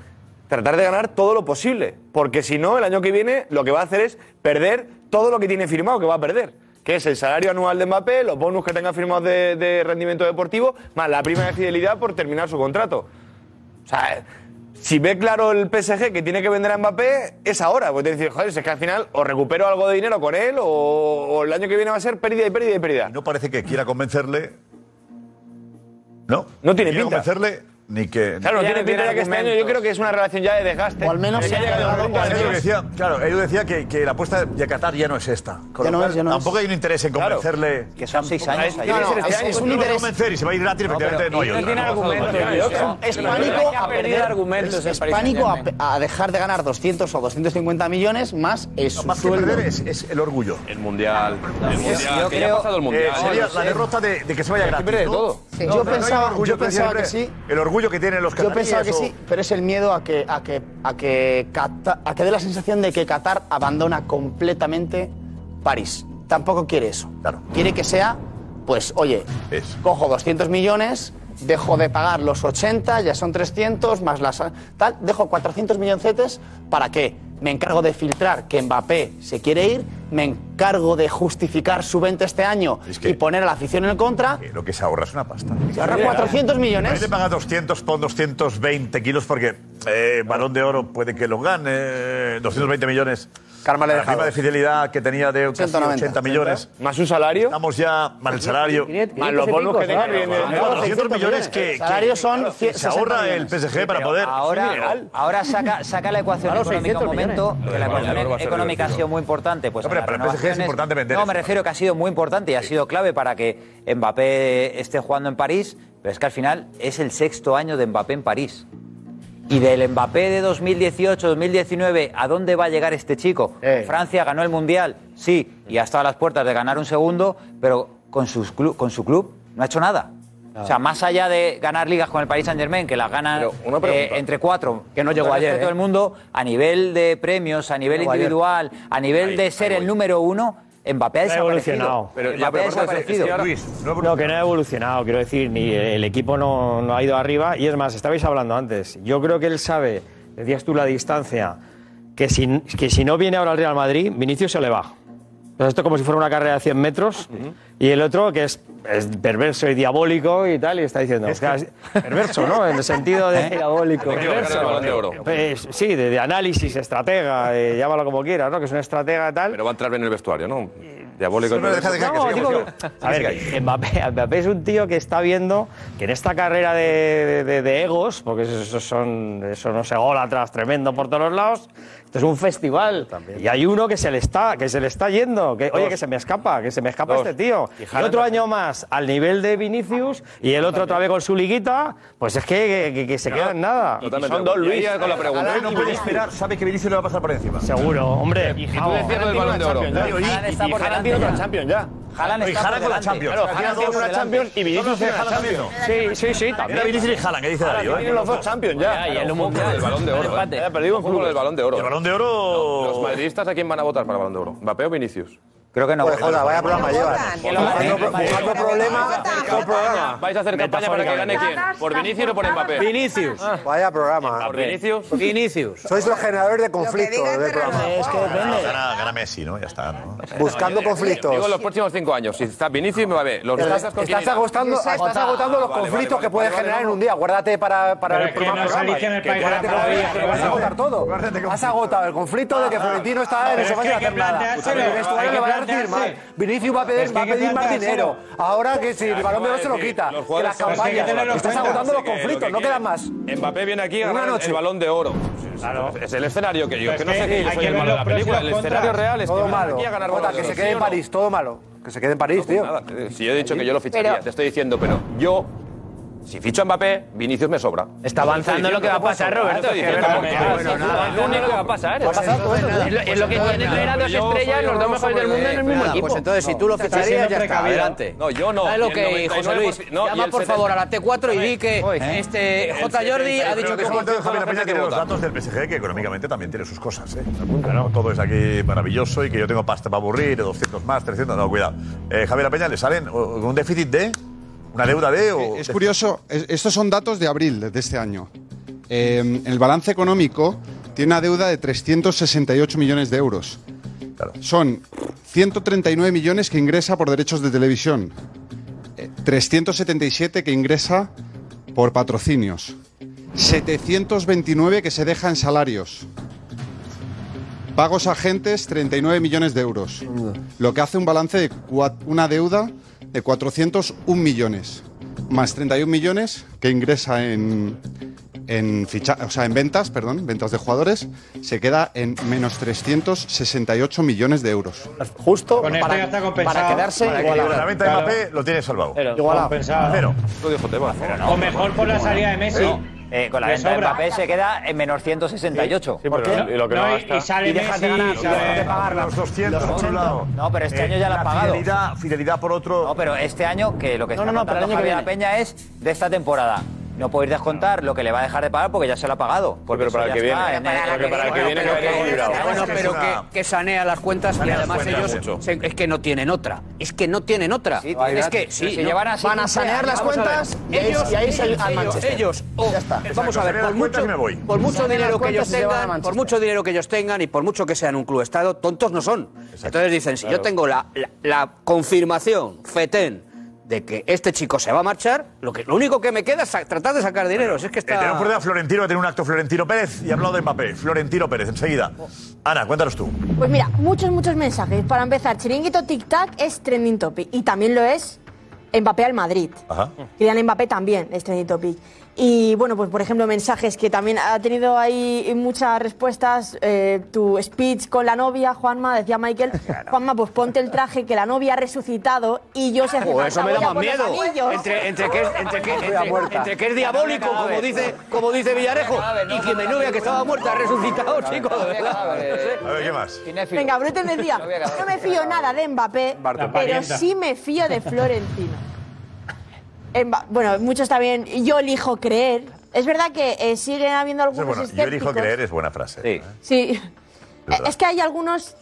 tratar de ganar todo lo posible. Porque si no, el año que viene lo que va a hacer es perder todo lo que tiene firmado, que va a perder. Que es el salario anual de Mbappé, los bonus que tenga firmados de, de rendimiento deportivo, más la prima de fidelidad por terminar su contrato. O sea, si ve claro el PSG que tiene que vender a Mbappé, es ahora. Porque te dice, joder, es que al final o recupero algo de dinero con él o, el año que viene va a ser pérdida y pérdida y pérdida. No parece que quiera convencerle. No. No tiene quiera pinta. convencerle ni que. Claro, no tiene pinta ya que este año yo creo que es una relación ya de desgaste. O al menos se ha llegado a decía, Claro, Edu decía que, que la apuesta de Qatar ya no es esta. Con ya lo no es, ya no tampoco es. hay un interés en convencerle. Claro, que son seis años. No, no, no, es, un este interés. convencer y se va a ir gratis, efectivamente no hay otro. No tiene argumentos. Es pánico a perder argumentos. Es pánico a dejar de ganar 200 o 250 millones más eso. Más que perder es el orgullo. El mundial. El mundial. Que ha pasado el mundial. Eh, sería la eh, derrota de que se vaya gratis. todo. Yo, pensaba, yo pensaba, que, sí. El orgullo que tienen los catalanes. Yo pensaba que sí, pero es el miedo a que, a que, a que, a que dé la sensación de que Qatar abandona completamente París. Tampoco quiere eso. Claro. Quiere que sea, pues, oye, es. cojo 200 millones, dejo de pagar los 80, ya son 300, más las... Tal, dejo 400 milloncetes, ¿para qué? Me encargo de filtrar que Mbappé se quiere ir me encargo de justificar su venta este año y poner a la afición en contra. Lo que se ahorra es una pasta. Se ahorra 400 millones. Nadie paga 200, pon 220 kilos porque eh, balón de oro puede que lo gane, 220 millones. Karma le la prima de fidelidad que tenía de 80 millones. Más su salario. Estamos ya más el salario. Más los bonos que tenga. 200 millones que. Salario son. Se ahorra el PSG para poder. Ahora saca la ecuación económica un momento. Que la ecuación económica ha sido muy importante. Pues para el PSG es importante vender. No, me refiero que ha sido muy importante y ha sido clave para que Mbappé esté jugando en París. Pero es que al final es el sexto año de Mbappé en París. Y del Mbappé de 2018-2019, ¿a dónde va a llegar este chico? Francia ganó el Mundial, sí, y ha estado a las puertas de ganar un segundo, pero con, sus clu- con su club no ha hecho nada. O sea, más allá de ganar ligas con el Paris Saint Germain, que las gana eh, entre cuatro, que no llegó ayer. todo el mundo, a nivel de premios, a nivel individual, a nivel de ser el número uno, Mbappé ha no. Pero, Mbappé ha desaparecido. Luis, no, que no ha evolucionado, quiero decir, ni el equipo no, no ha ido arriba. Y es más, estabais hablando antes. Yo creo que él sabe, decías tú la distancia, que si, que si no viene ahora al Real Madrid, Vinicius se le baja. Entonces esto es como si fuera una carrera de 100 metros y el otro que es, es perverso y diabólico y tal y está diciendo... Es que- perverso, ¿no? En el sentido de... <laughs> ¿Eh? Diabólico. Perverso. De oro. Pues, sí, de, de análisis, estratega, de- llámalo como quieras, ¿no? Que es un estratega y tal. Pero va a entrar bien en el vestuario, ¿no? Diabólico. No, deja, deja, que No, digo- A ver, Mbappé, Mbappé es un tío que está viendo que en esta carrera de, de- de egos, porque esos son, eso no se gola atrás tremendo por todos lados, esto es un festival. También. Y hay uno que se le está, que se le está yendo. Que, oye, que se me escapa, que se me escapa Dos. este tío. Y, y otro año más al nivel de Vinicius y el otro otra vez con su liguita. Pues es que, que, que se no, queda en nada. Son dos Luis con la pregunta. No puede esperar, sabe que Vinicius le va a pasar por encima. Seguro, hombre. Y tú decías lo del balón de oro. Y tiene otra ya. Haaland está y con la Champions. Claro, Haaland tiene una Champions y Vinicius tiene la Champions. Sí, sí, sí, también. Vinicius y Haaland, que dice Darío. Tienen eh? los dos Champions ya. Y el Mundial. El Balón de Oro. Eh. El Balón de Oro. El Balón de Oro... Los madridistas, ¿a quién van a votar para el Balón de Oro? ¿Mbappé o Vinicius? Creo que no. Pues joda, vaya programa lleva. Buscando problemas programa. ¿Vais a hacer campaña para que gane quién? ¿Por Vinicius o por Mbappé? Vinicius. Vaya programa. Ah, eh. ¿Por Vinicius? Vinicius. Sois los generadores de conflictos del programa. Es que depende. Gana Messi, ¿no? Ya está, ¿no? Buscando conflictos. Digo los próximos cinco años. Si está Vinicius, me va a ver. Estás agotando los conflictos que puedes generar en un día. Guárdate para el programa. Vas a agotar todo. Has agotado el conflicto de que Florentino está en el sofá sin hacer nada. Vinicius va a pedir, va a pedir más dinero. Ahora que si el balón de oro se lo quita, que las campañas, estás agotando los conflictos, no quedan más. Mbappé viene aquí a ganar el balón de oro. Claro. Es el escenario que yo, que no sé qué, soy el malo de la película. El escenario real es que van aquí Que se quede en París, todo malo. Que se quede en París, pues tío. Eh, si yo he dicho que yo lo ficharía, te estoy diciendo, pero yo si ficho a Mbappé, Vinicius me sobra. Está avanzando lo que va a pasar, Roberto. Estoy lo que va a pasar. Es lo- ¿eh? Es lo que tiene tener a dos estrellas, los dos mejores del mundo en el mismo equipo. No, yo no. Dale lo Y el que 99% José Luis. no, Llama por favor a la T4 y di que este ¿Eh? J. Jordi ha dicho que somos todos Javier Peña tiene los datos del PSG que económicamente también tiene sus cosas. ¿eh? todo es aquí maravilloso y que yo tengo pasta para aburrir, 200 más, 300, no, cuidado. Javier Peña le salen un déficit de ¿Una deuda de o...? Es curioso, es- estos son datos de abril de este año. Eh, el balance económico tiene una deuda de 368 millones de euros. Son 139 millones que ingresa por derechos de televisión, eh, 377 que ingresa por patrocinios, 729 que se deja en salarios, pagos a agentes 39 millones de euros, lo que hace un balance de cua- una deuda de 401 millones, más 31 millones que ingresa en, en, ficha- o sea, en ventas, perdón, ventas de jugadores, se queda en menos 368 millones de euros. Justo Con para, ya está compensado. para quedarse Para. La venta de Claro. Lo tiene salvado. Igualado. Compensado. Cero. Lo dijo Tebas. O mejor por la salida de Messi. Eh, con la Le venta de sobra. Mbappé se queda en menos 168. Sí, ¿Por pero qué? y lo que no y, gasta. y sale dejas de Messi, ganar, y y sale- dejas de pagar Los 200 por un lado. No, pero este Eh, año ya la la has pagado. fidelidad- fidelidad por otro. No, pero este año que lo que No, está no, no, pero el contando año que Javier Peña es de esta temporada. No podéis descontar lo que le va a dejar de pagar porque ya se lo ha pagado. Porque pero para el que viene. Para el- que- para el que viene Bueno, pero que, sanea las cuentas y además cuentas, ellos es que no tienen otra. Es que no tienen otra. Sí, es que sí, Pero se no. llevan así Van a 15 sanear las cuentas ellos, y ahí se- ellos, al Manchester. vamos a ver, por mucho, y me voy. por mucho dinero que ellos tengan, por mucho dinero que ellos tengan y por mucho que sean un club estado, tontos no son. Entonces dicen, si yo tengo la confirmación, FETEN, de que este chico se va a marchar, lo que lo único que me queda es tratar de sacar dinero. Si es que Eh, tenemos está por a Florentino, que tiene un acto Florentino Pérez y ha hablado de Mbappé. Florentino Pérez, enseguida. Ana, cuéntanos tú. Pues mira, muchos, muchos mensajes. Para empezar, Chiringuito Tic Tac es trending topic. Y también lo es Mbappé al Madrid. Ajá. Kylian Mbappé también es trending topic. Y bueno, pues por ejemplo, mensajes que también ha tenido ahí muchas respuestas. Eh, tu speech con la novia, Juanma, decía Michael. <laughs> Juanma, pues ponte el traje que la novia ha resucitado y yo se hace Joder, eso me da más miedo. Entre, entre que es, entre que, entre- entre que es diabólico, como dice, como dice Villarejo, y que mi novia que estaba muerta ha resucitado, chicos. A ver, ¿qué más? Venga, Bruten decía, no me fío nada de Mbappé, pero sí me fío de Florentino. Bueno, muchos también, yo elijo creer. Es verdad que eh, siguen habiendo algunos bueno. Yo elijo creer, es buena frase. Sí. verdad. Es que hay algunos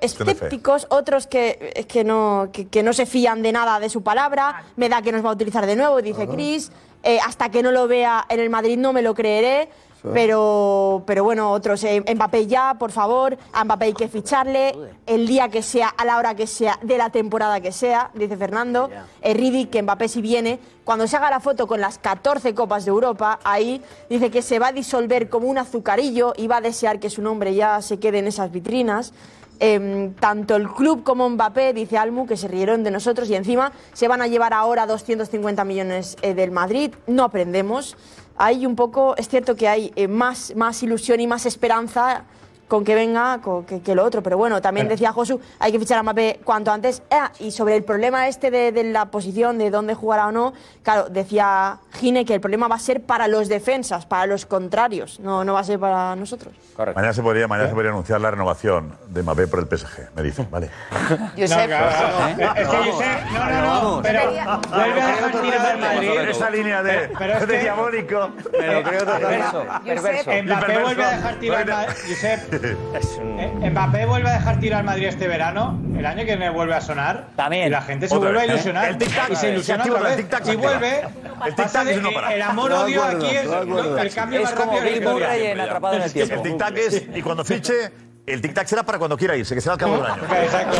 escépticos, otros que, que, no, que, que no se fían de nada de su palabra. Me da que nos va a utilizar de nuevo, dice Chris. Eh, hasta que no lo vea en el Madrid no me lo creeré. Pero, pero bueno, otros, eh, Mbappé ya, por favor, a Mbappé hay que ficharle el día que sea, a la hora que sea, de la temporada que sea, dice Fernando. Eh, Riddick, que Mbappé si viene, cuando se haga la foto con las 14 Copas de Europa, ahí dice que se va a disolver como un azucarillo y va a desear que su nombre ya se quede en esas vitrinas. Em, tanto el club como Mbappé, dice Almu, que se rieron de nosotros y encima se van a llevar ahora 250 millones eh, del Madrid. No aprendemos. Hay un poco, es cierto que hay eh, más, más ilusión y más esperanza con que venga con que, que lo otro. Pero bueno, también decía Josu, hay que fichar a Mbappé cuanto antes. Ah, y sobre el problema este de, de la posición, de dónde jugará o no, claro, decía Gine que el problema va a ser para los defensas, para los contrarios, no, no va a ser para nosotros. Mañana se podría, mañana se podría anunciar la renovación de Mbappé por el PSG, me dicen, ¿vale? <laughs> Josep. Es que Josep, no, no, no, pero vuelve a dejar tirado al Madrid. Esa línea de, Pero es de que- diabólico. Me lo creo <laughs> Perverso, perverso. Mbappé vuelve a dejar tirar al Madrid. Josep, <laughs> eh, Mbappé vuelve a dejar tirar al Madrid este verano. El año que viene vuelve a sonar. También. Y la gente se Otra vuelve a ¿eh? ilusionar. El tic-tac, y se ilusiona otra vez. el y vuelve. El tic-tac es no que parar. El amor-odio aquí es. El cambio Es más como rápido historia. en Atrapado en el tiempo. El tic-tac es, y cuando fiche, el tic-tac será para cuando quiera irse, que será al cabo del año. Exacto.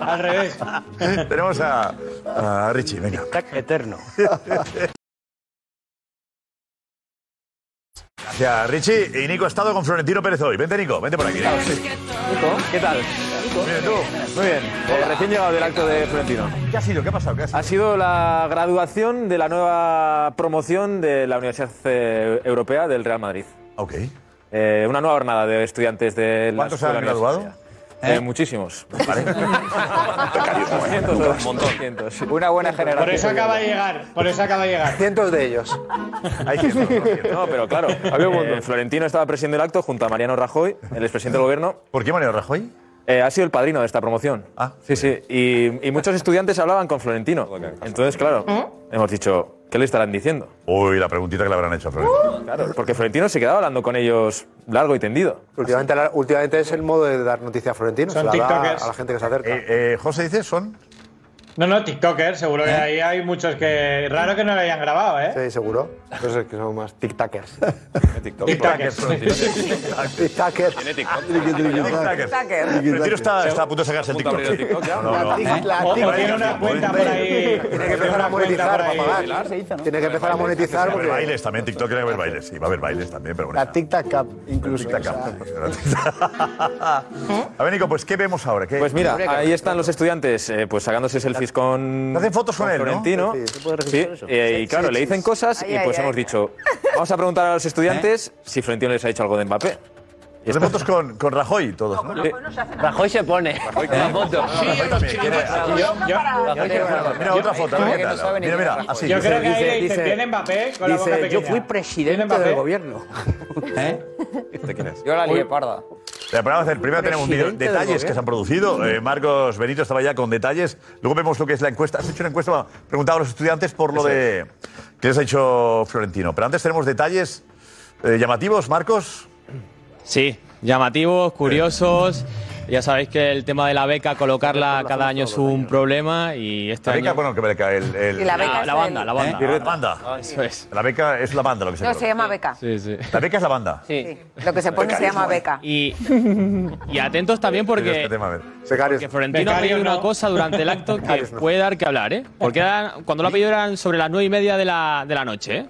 <laughs> Al revés. Tenemos a, a Richie, venga. Tic-tac eterno. <laughs> Gracias, Richie. Y Nico ha estado con Florentino Pérez hoy. Vente, Nico, vente por aquí. Nico. Nico, ¿qué tal? Bien, tú. Muy bien, eh, recién llegado del acto de Florentino. ¿Qué ha sido? ¿Qué ha pasado? ¿Qué ha sido? Ha sido la graduación de la nueva promoción de la Universidad eh, Europea del Real Madrid. Ok. Eh, una nueva jornada de estudiantes de la ¿Cuántos escuela han graduado? Universitaria. Eh, Muchísimos. <laughs> cientos, un montón, cientos. Una buena Por eso acaba de llegar. Por eso acaba de llegar. Cientos de ellos. No, pero claro, había un <laughs> montón. Florentino estaba presidiendo el acto junto a Mariano Rajoy, el expresidente del gobierno. ¿Por qué Mariano Rajoy? Eh, ha sido el padrino de esta promoción. Ah, sí, sí. Y, y muchos estudiantes hablaban con Florentino. Entonces, claro, hemos dicho, ¿qué le estarán diciendo? Uy, la preguntita que le habrán hecho a Florentino. Claro, porque Florentino se quedaba hablando con ellos largo y tendido. Últimamente, la- últimamente es el modo de dar noticia a Florentino. Son se la da tiktokers. a la gente que se acerca. Eh, eh, José dice, son. No, no, TikToker, seguro que ahí hay muchos que. Raro que no lo hayan grabado, ¿eh? Sí, seguro. Entonces que son más tic-tackers. TikTokers. Tic-tackers. Tiene Florentino <laughs> está, está a punto de sacarse el TikTok. tiene una cuenta por ahí. Tiene que empezar a monetizar. Tiene que empezar a monetizar Va a haber bailes también, TikTok tiene que haber bailes. Sí, va a haber bailes también, pero bueno. la Tic-Tac Cup incluso. Sea, <laughs> A ver, Nico, pues ¿qué vemos ahora? ¿Qué- Pues mira, ahí están los estudiantes eh, pues sacándose selfies con. Hacen fotos con él, ¿no? Florentino. Sí, eh, y claro, le dicen cosas y pues hemos dicho, vamos a preguntar a los estudiantes si Florentino les ha dicho algo de Mbappé. Hacen fotos con, con Rajoy todos, ¿no? Rajoy se pone la foto. Rajoy también quiere- Mira otra foto. Mira, mira, así. Yo creo que ahí Dice- tiene Mbappé con la boca pequeña. yo fui presidente del gobierno. <laughs> ¿Este quién es? Yo la lié parda. Hacer, primero tenemos un detalles que se han producido. Eh, Marcos Benito estaba ya con detalles. Luego vemos lo que es la encuesta. Has hecho una encuesta, bueno, preguntado a los estudiantes por lo de que les ha hecho Florentino. Pero antes tenemos detalles eh, llamativos, Marcos. Sí, llamativos, curiosos. Ya sabéis que el tema de la beca, colocarla cada año es un problema y este La beca, año... bueno, que beca, el, el- Y la beca la banda, el- la banda. ¿Eh? La banda. Eso es. La beca es la banda lo que se No, coloca. se llama beca. Sí, sí. La beca es la banda. Sí. Lo que se pone se llama beca. Y, y atentos también porque, este tema, a ver. porque Florentino ha pedido Becarios una no. cosa durante el acto que puede dar que hablar, ¿eh? Porque eran- cuando lo ha pedido eran sobre las nueve y media de la, de la noche, ¿eh?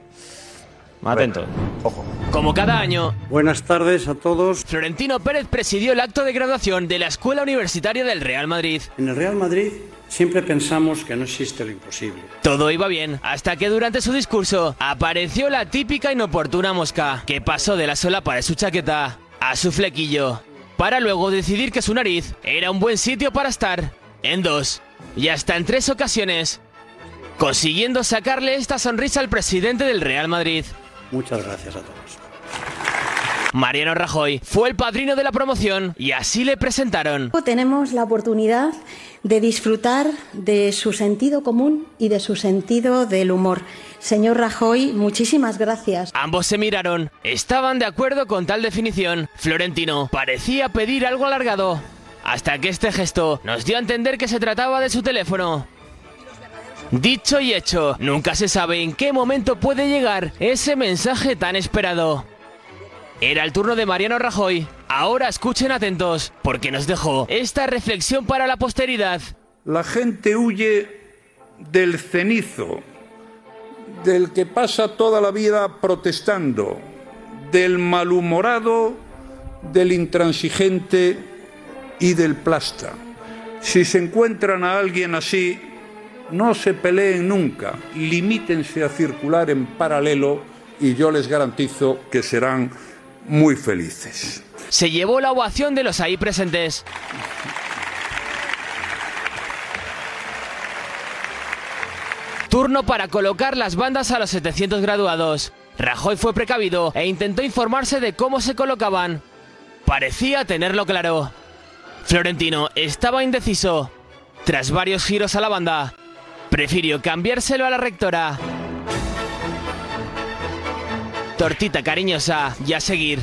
Atentos. Ojo. Como cada año, Buenas tardes a todos. Florentino Pérez presidió el acto de graduación de la Escuela Universitaria del Real Madrid. En el Real Madrid siempre pensamos que no existe lo imposible. Todo iba bien, hasta que durante su discurso apareció la típica inoportuna mosca, que pasó de la solapa de su chaqueta a su flequillo, para luego decidir que su nariz era un buen sitio para estar, en dos, y hasta en tres ocasiones, consiguiendo sacarle esta sonrisa al presidente del Real Madrid. Muchas gracias a todos. Mariano Rajoy fue el padrino de la promoción y así le presentaron. Tenemos la oportunidad de disfrutar de su sentido común y de su sentido del humor. Señor Rajoy, muchísimas gracias. Ambos se miraron, estaban de acuerdo con tal definición. Florentino parecía pedir algo alargado, hasta que este gesto nos dio a entender que se trataba de su teléfono. Dicho y hecho, nunca se sabe en qué momento puede llegar ese mensaje tan esperado. Era el turno de Mariano Rajoy. Ahora escuchen atentos, porque nos dejó esta reflexión para la posteridad. La gente huye del cenizo, del que pasa toda la vida protestando, del malhumorado, del intransigente y del plasta. Si se encuentran a alguien así, no se peleen nunca, limítense a circular en paralelo y yo les garantizo que serán muy felices. Se llevó la ovación de los ahí presentes. Turno para colocar las bandas a los 700 graduados. Rajoy fue precavido e intentó informarse de cómo se colocaban. Parecía tenerlo claro. Florentino estaba indeciso. Tras varios giros a la banda, prefirió cambiárselo a la rectora. Tortita cariñosa y a seguir.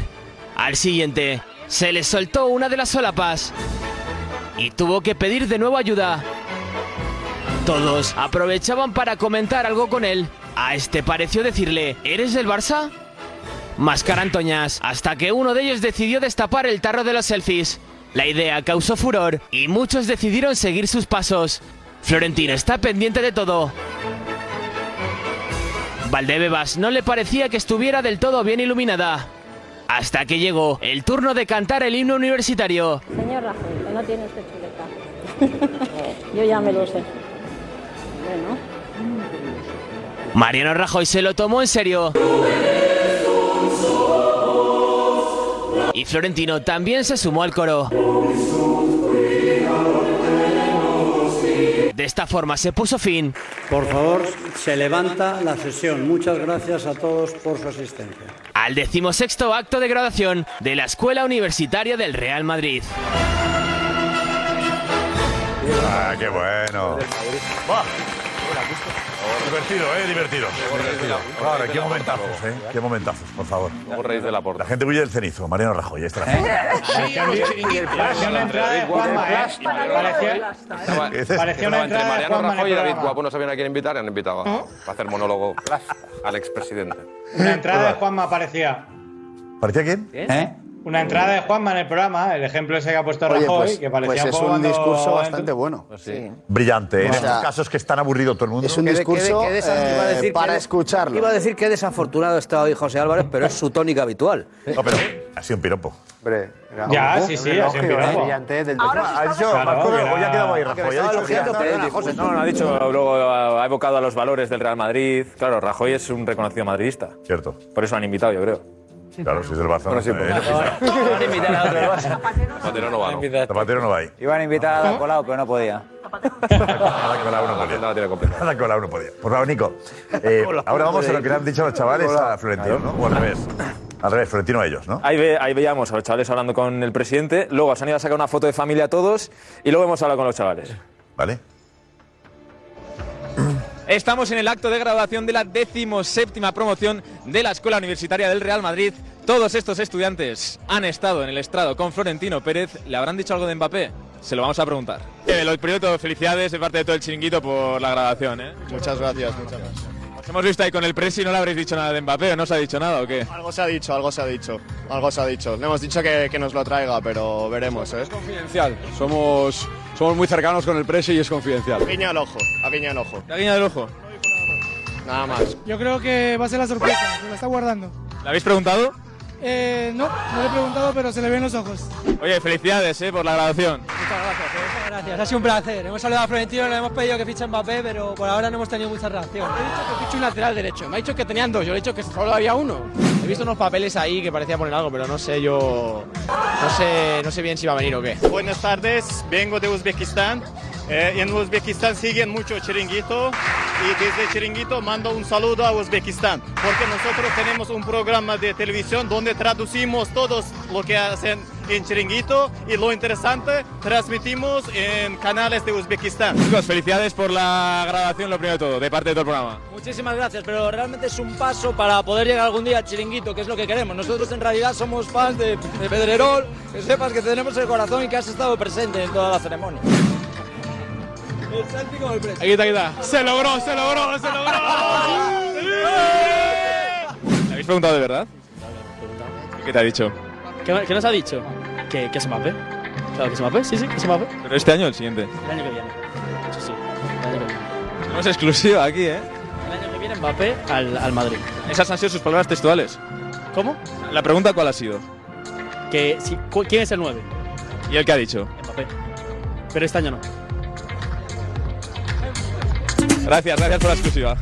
Al siguiente, se le soltó una de las solapas y tuvo que pedir de nuevo ayuda. Todos aprovechaban para comentar algo con él. A este pareció decirle, ¿eres del Barça? Más carantoñas, hasta que uno de ellos decidió destapar el tarro de los selfies. La idea causó furor y muchos decidieron seguir sus pasos. Florentino está pendiente de todo. Valdebebas no le parecía que estuviera del todo bien iluminada. Hasta que llegó el turno de cantar el himno universitario. Señor Rajoy, que no tiene usted chuleta. <laughs> Yo ya me lo sé. Bueno. Mariano Rajoy se lo tomó en serio. Y Florentino también se sumó al coro. De esta forma se puso fin. Por favor, se levanta la sesión. Muchas gracias a todos por su asistencia. al decimosexto acto de graduación de la Escuela Universitaria del Real Madrid. Ah, qué bueno. Divertido, ¿eh? Divertido. Ahora, qué momentazos, ¿eh? Qué momentazos, por favor. Reís de la porta. La gente huye del cenizo. Mariano Rajoy, ahí está la gente. Parecía una entrada de Juanma, ¿eh? Parecía, una entre Mariano Rajoy y el David. Guapo no sabían a quién invitar y han invitado a, para hacer monólogo al expresidente. Una entrada de Juanma parecía. ¿Parecía quién? ¿Eh? Una entrada de Juanma en el programa, el ejemplo ese que ha puesto Oye, Rajoy, pues, que parecía pues un es poco un discurso bastante bueno. Brillante. En O sea, estos casos que están aburrido todo el mundo. es un discurso Qué desa- eh, iba a decir para que- escucharlo. Iba a decir que desafortunado está hoy José Álvarez, pero es su tónica habitual. No, pero ha sido un piropo. Ya, sí, sí, ha sido un piropo. brillante del Ha dicho, o ya ha quedado ahí Rajoy. Ha dicho No, no, ha dicho, luego ha evocado a los valores del Real Madrid. Claro, Rajoy es un reconocido madridista. Cierto. Por eso lo han invitado, yo creo. Claro, si es del Barça. Bueno, sí, pues-. Van a invitar a otro. Zapatero no va, ¿no? Zapatero no va ahí. Iban a invitar a Colau, pero no podía. Nada Colau no podía. Nada Colau no podía. Por favor, Nico. eh, ahora vamos a lo que le han dicho los chavales a Florentino, ¿no? O al revés. Al revés, Florentino a ellos, ¿no? Ahí, ve- ahí veíamos a los chavales hablando con el presidente, luego se han ido a sacar una foto de familia todos y luego hemos hablado con los chavales. Vale. Estamos en el acto de graduación de la decimoséptima promoción de la Escuela Universitaria del Real Madrid. Todos estos estudiantes han estado en el estrado con Florentino Pérez. ¿Le habrán dicho algo de Mbappé? Se lo vamos a preguntar. Eh, lo primero de todo, felicidades de parte de todo el chiringuito por la graduación. ¿eh? Muchas gracias, muchas gracias. Os hemos visto ahí con el presi y no le habréis dicho nada de Mbappé, ¿o no os ha dicho nada o qué? Algo se ha dicho, algo se ha dicho, algo se ha dicho. Le hemos dicho que, que nos lo traiga, pero veremos, ¿eh? confidencial. Somos, somos muy cercanos con el presi y es confidencial. A guiña el ojo, a guiña el ojo. ¿La guiña del ojo? Nada más. Yo creo que va a ser la sorpresa, se la está guardando. ¿Le habéis preguntado? Eh, no, no le he preguntado, pero se le ven los ojos. Oye, felicidades ¿eh? por la graduación. Muchas gracias, muchas gracias. Ha sido un placer. Hemos saludado a Florentino, le hemos pedido que fiche a Mbappé, pero por ahora no hemos tenido mucha reacción. He dicho que fiche un lateral derecho. Me ha dicho que tenían dos. Yo le he dicho que solo había uno. He visto unos papeles ahí que parecía poner algo, pero no sé yo. No sé, no sé bien si va a venir o qué. Buenas tardes, vengo de Uzbekistán. Eh, en Uzbekistán siguen mucho chiringuito y desde chiringuito mando un saludo a Uzbekistán porque nosotros tenemos un programa de televisión donde traducimos todo lo que hacen en chiringuito y lo interesante transmitimos en canales de Uzbekistán. Chicos, felicidades por la graduación, lo primero de todo, de parte de todo el programa. Muchísimas gracias, pero realmente es un paso para poder llegar algún día al chiringuito, que es lo que queremos. Nosotros en realidad somos fans de, de Pedrerol, que sepas que tenemos el corazón y que has estado presente en toda la ceremonia. Aquí está, aquí está. Se logró, se logró, se logró. <laughs> ¿Le habéis preguntado de verdad? ¿Y ¿Qué te ha dicho? ¿Qué, qué nos ha dicho? ¿Que, que es Mbappé? Claro que es Mbappé, sí, sí, que es Mbappé. ¿Pero este año o el siguiente? El año que viene. Sí, sí, el año que viene. Tenemos exclusiva aquí, ¿eh? El año que viene Mbappé al, al Madrid. Esas han sido sus palabras textuales. ¿Cómo? La pregunta, ¿cuál ha sido? Que, si- ¿Quién es el 9? ¿Y el que ha dicho? Mbappé. Pero este año no. Gracias, gracias por la exclusiva.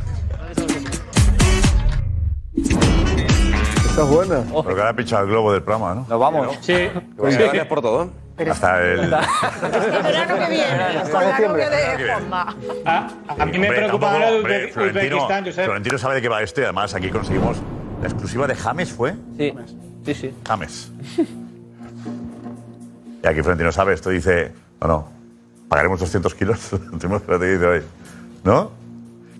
Esta es buena. Pero que ahora ha pinchado el globo del programa, ¿no? Nos vamos. Sí. Pues gracias por todo. <laughs> Hasta el. verano que viene. Hasta el novio de Verano que viene. Juanma. A mí me Hombre, preocupa ahora Uzbekistán, Josep. Florentino sabe de qué va esto y además aquí conseguimos la exclusiva de James, ¿fue? Sí, sí, sí. James. Y aquí Florentino sabe esto, dice, no, no, pagaremos 200 kilos, <laughs> tenemos que dice hoy. ¿No?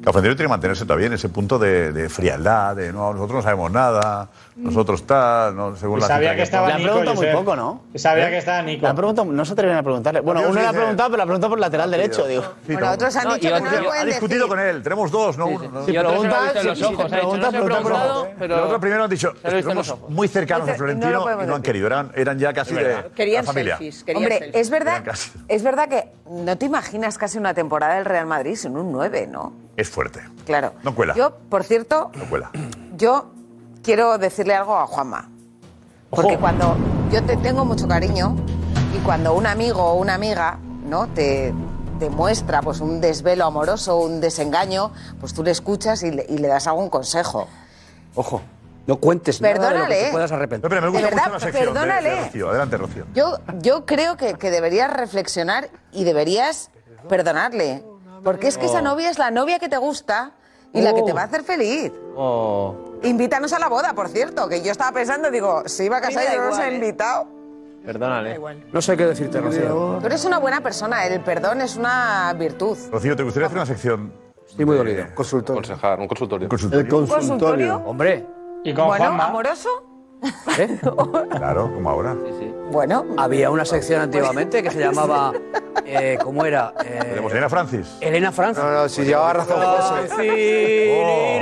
Que Florentino tiene que mantenerse todavía en ese punto de, de frialdad, de no, nosotros no sabemos nada, nosotros tal, no, según Y la sabía que estaba Le han Nico, preguntado muy poco, ¿no? Sabía ¿Eh? que estaba Nico. Le han preguntado, no se atreven a preguntarle. Bueno, uno sí le ha preguntado, pero le ha preguntado por el lateral derecho, digo. Bueno, otros han dicho que no lo ha discutido decir. con él, tenemos dos, no uno. Si preguntas, los si te no pregunta preguntado, pero- Los otros primero han dicho, estamos muy cercanos a no Florentino y no han querido, eran, eran ya casi de la Querían familia. selfies. Hombre, es verdad, es verdad que no te imaginas casi una temporada del Real Madrid sin un 9, ¿no? Es fuerte, Claro. no cuela, Yo, por cierto, no cuela. <clears throat> yo quiero decirle algo a Juanma. Porque cuando yo te tengo mucho cariño y cuando un amigo o una amiga no te demuestra pues un desvelo amoroso, un desengaño, pues tú le escuchas y le, y le das algún consejo. Ojo, no cuentes nada de lo que Perdónale. te puedas arrepentir. Pero me gusta De verdad, mucho la sección de- de, perdónale. Rocío. Adelante, Rocío. Yo, yo creo que, que deberías reflexionar y deberías perdonarle. Porque es que esa Oh. novia es la novia que te gusta y la que te va a hacer feliz. Oh. Invítanos a la boda, por cierto, que yo estaba pensando, digo, se iba a casar y no nos ha invitado. Perdónale. No sé qué decirte, Rocío. Tú eres una buena persona, el perdón es una virtud. Rocío, ¿te gustaría hacer una sección Estoy muy dolido. Consultorio. Aconsejar, un consultorio. El consultorio. Hombre. ¿Y con Bueno, Juanma? amoroso. ¿Eh? <laughs> Claro, como ahora. Bueno. Había una sección antiguamente que se llamaba. Eh, ¿Cómo era? Eh, Tenemos Elena Francis. Elena Francis. No, no, si llevaba razón José.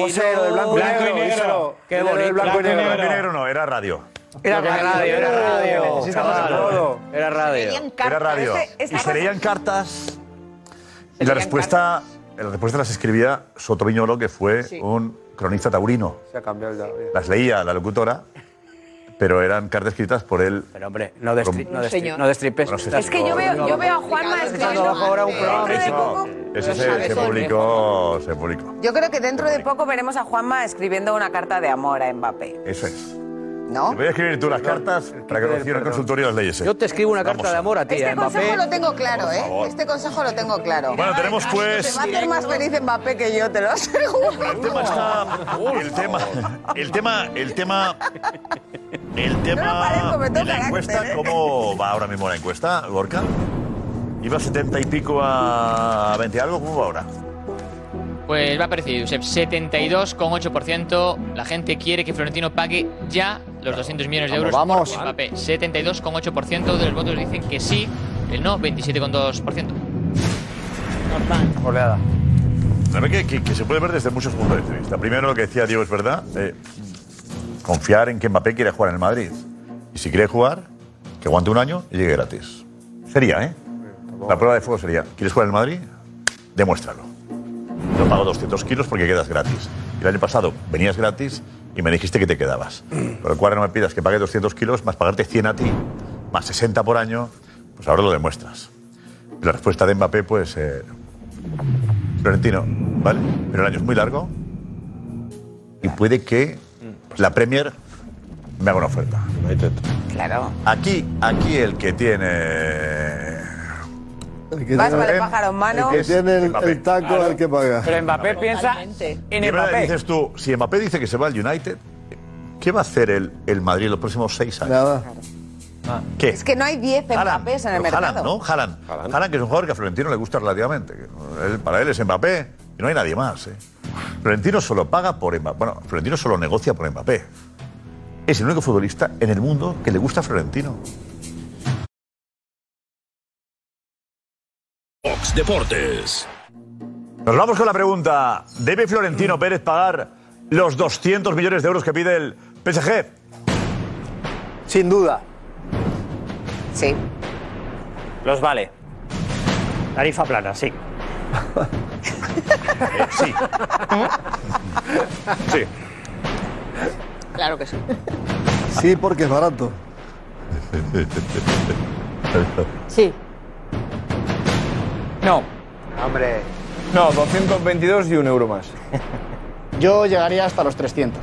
José, lo del blanco y Blanco y negro. negro. Qué Lo del bonito. blanco y Blanco y negro. Blanco y negro no, era radio. Era radio, era radio. Todo. Era radio. Era radio. Y se leían cartas. Y la respuesta, la respuesta las escribía Soto Viñolo, que fue un cronista taurino. Se ha cambiado ya. Las leía la locutora, pero eran cartas escritas por él. Pero hombre, no, destri señor. no destripes. Bueno, sí, Es que yo veo, yo veo a Juanma escribiendo. ahora un programa. Dentro de poco, Ese se, se publicó, se publicó. yo creo que dentro de poco veremos a Juanma escribiendo una carta de amor a Mbappé. Eso es. ¿No? Te voy a escribir tú las cartas para que consiga el consultorio las leyes. ¿eh? Yo te escribo una Vamos carta de a- amor a ti, Este a consejo Mbappé. lo tengo claro, ¿eh? Este consejo lo tengo claro. Bueno, tenemos Te pues. va a hacer más feliz Mbappé que yo, te lo aseguro. El tema está. El tema. El tema. El tema. El tema parezco, me de toca la encuesta, carácter, ¿eh? ¿cómo va ahora mismo la encuesta, Gorka? ¿Iba 70 y pico a 20 algo? ¿Cómo va ahora? Pues va parecido, Josep. 72,8%. La gente quiere que Florentino pague ya los 200 millones de euros Vamos, por Mbappé. 72,8% de los votos dicen que sí. El no, 27,2%. Oleada. Que- que se puede ver desde muchos puntos de vista. Primero, lo que decía Diego es verdad. eh, confiar en que Mbappé quiere jugar en el Madrid. Y si quiere jugar, que aguante un año y llegue gratis. Sería, ¿eh? La prueba de fuego sería, ¿quieres jugar en el Madrid? Demuéstralo. Yo pago 200 kilos porque quedas gratis. El año pasado venías gratis y me dijiste que te quedabas. Por lo cual no me pidas que pague 200 kilos más pagarte 100 a ti, más 60 por año, pues ahora lo demuestras. La respuesta de Mbappé, pues, eh, Florentino, ¿vale? Pero el año es muy largo y puede que la Premier me haga una oferta. Claro. Aquí, aquí el que tiene... El que Vas, tiene- vale, pájaro en mano. El que tiene el, taco al que paga. Pero Mbappé piensa Totalmente. en ¿Qué verdad Mbappé. dices tú, si Mbappé dice que se va al United, ¿qué va a hacer el, el Madrid los próximos seis años? Nada. ¿Qué? Es que no hay 10 Haaland, Mbappés en el mercado. Haaland, ¿no? Haaland. Haaland, que es un jugador que a Florentino le gusta relativamente. él- para él es Mbappé y no hay nadie más. ¿eh? Florentino solo paga por Mbappé. Bueno, Florentino solo negocia por Mbappé. Es el único futbolista en el mundo que le gusta a Florentino. Fox Deportes. Nos vamos con la pregunta. ¿Debe Florentino Pérez pagar los 200 millones de euros que pide el PSG? Sin duda. Sí. Los vale. Tarifa plana, sí. Eh, <laughs> sí. Sí. Claro que sí. Sí, porque es barato. <laughs> Sí. No. Hombre. No, 222 y un euro más. <laughs> Yo llegaría hasta los 300.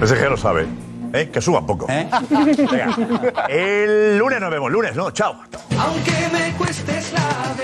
PSG lo sabe. ¿Eh? Que suba un poco. <laughs> Venga. El lunes nos vemos. Lunes, ¿no? Chao. Aunque me cuestes la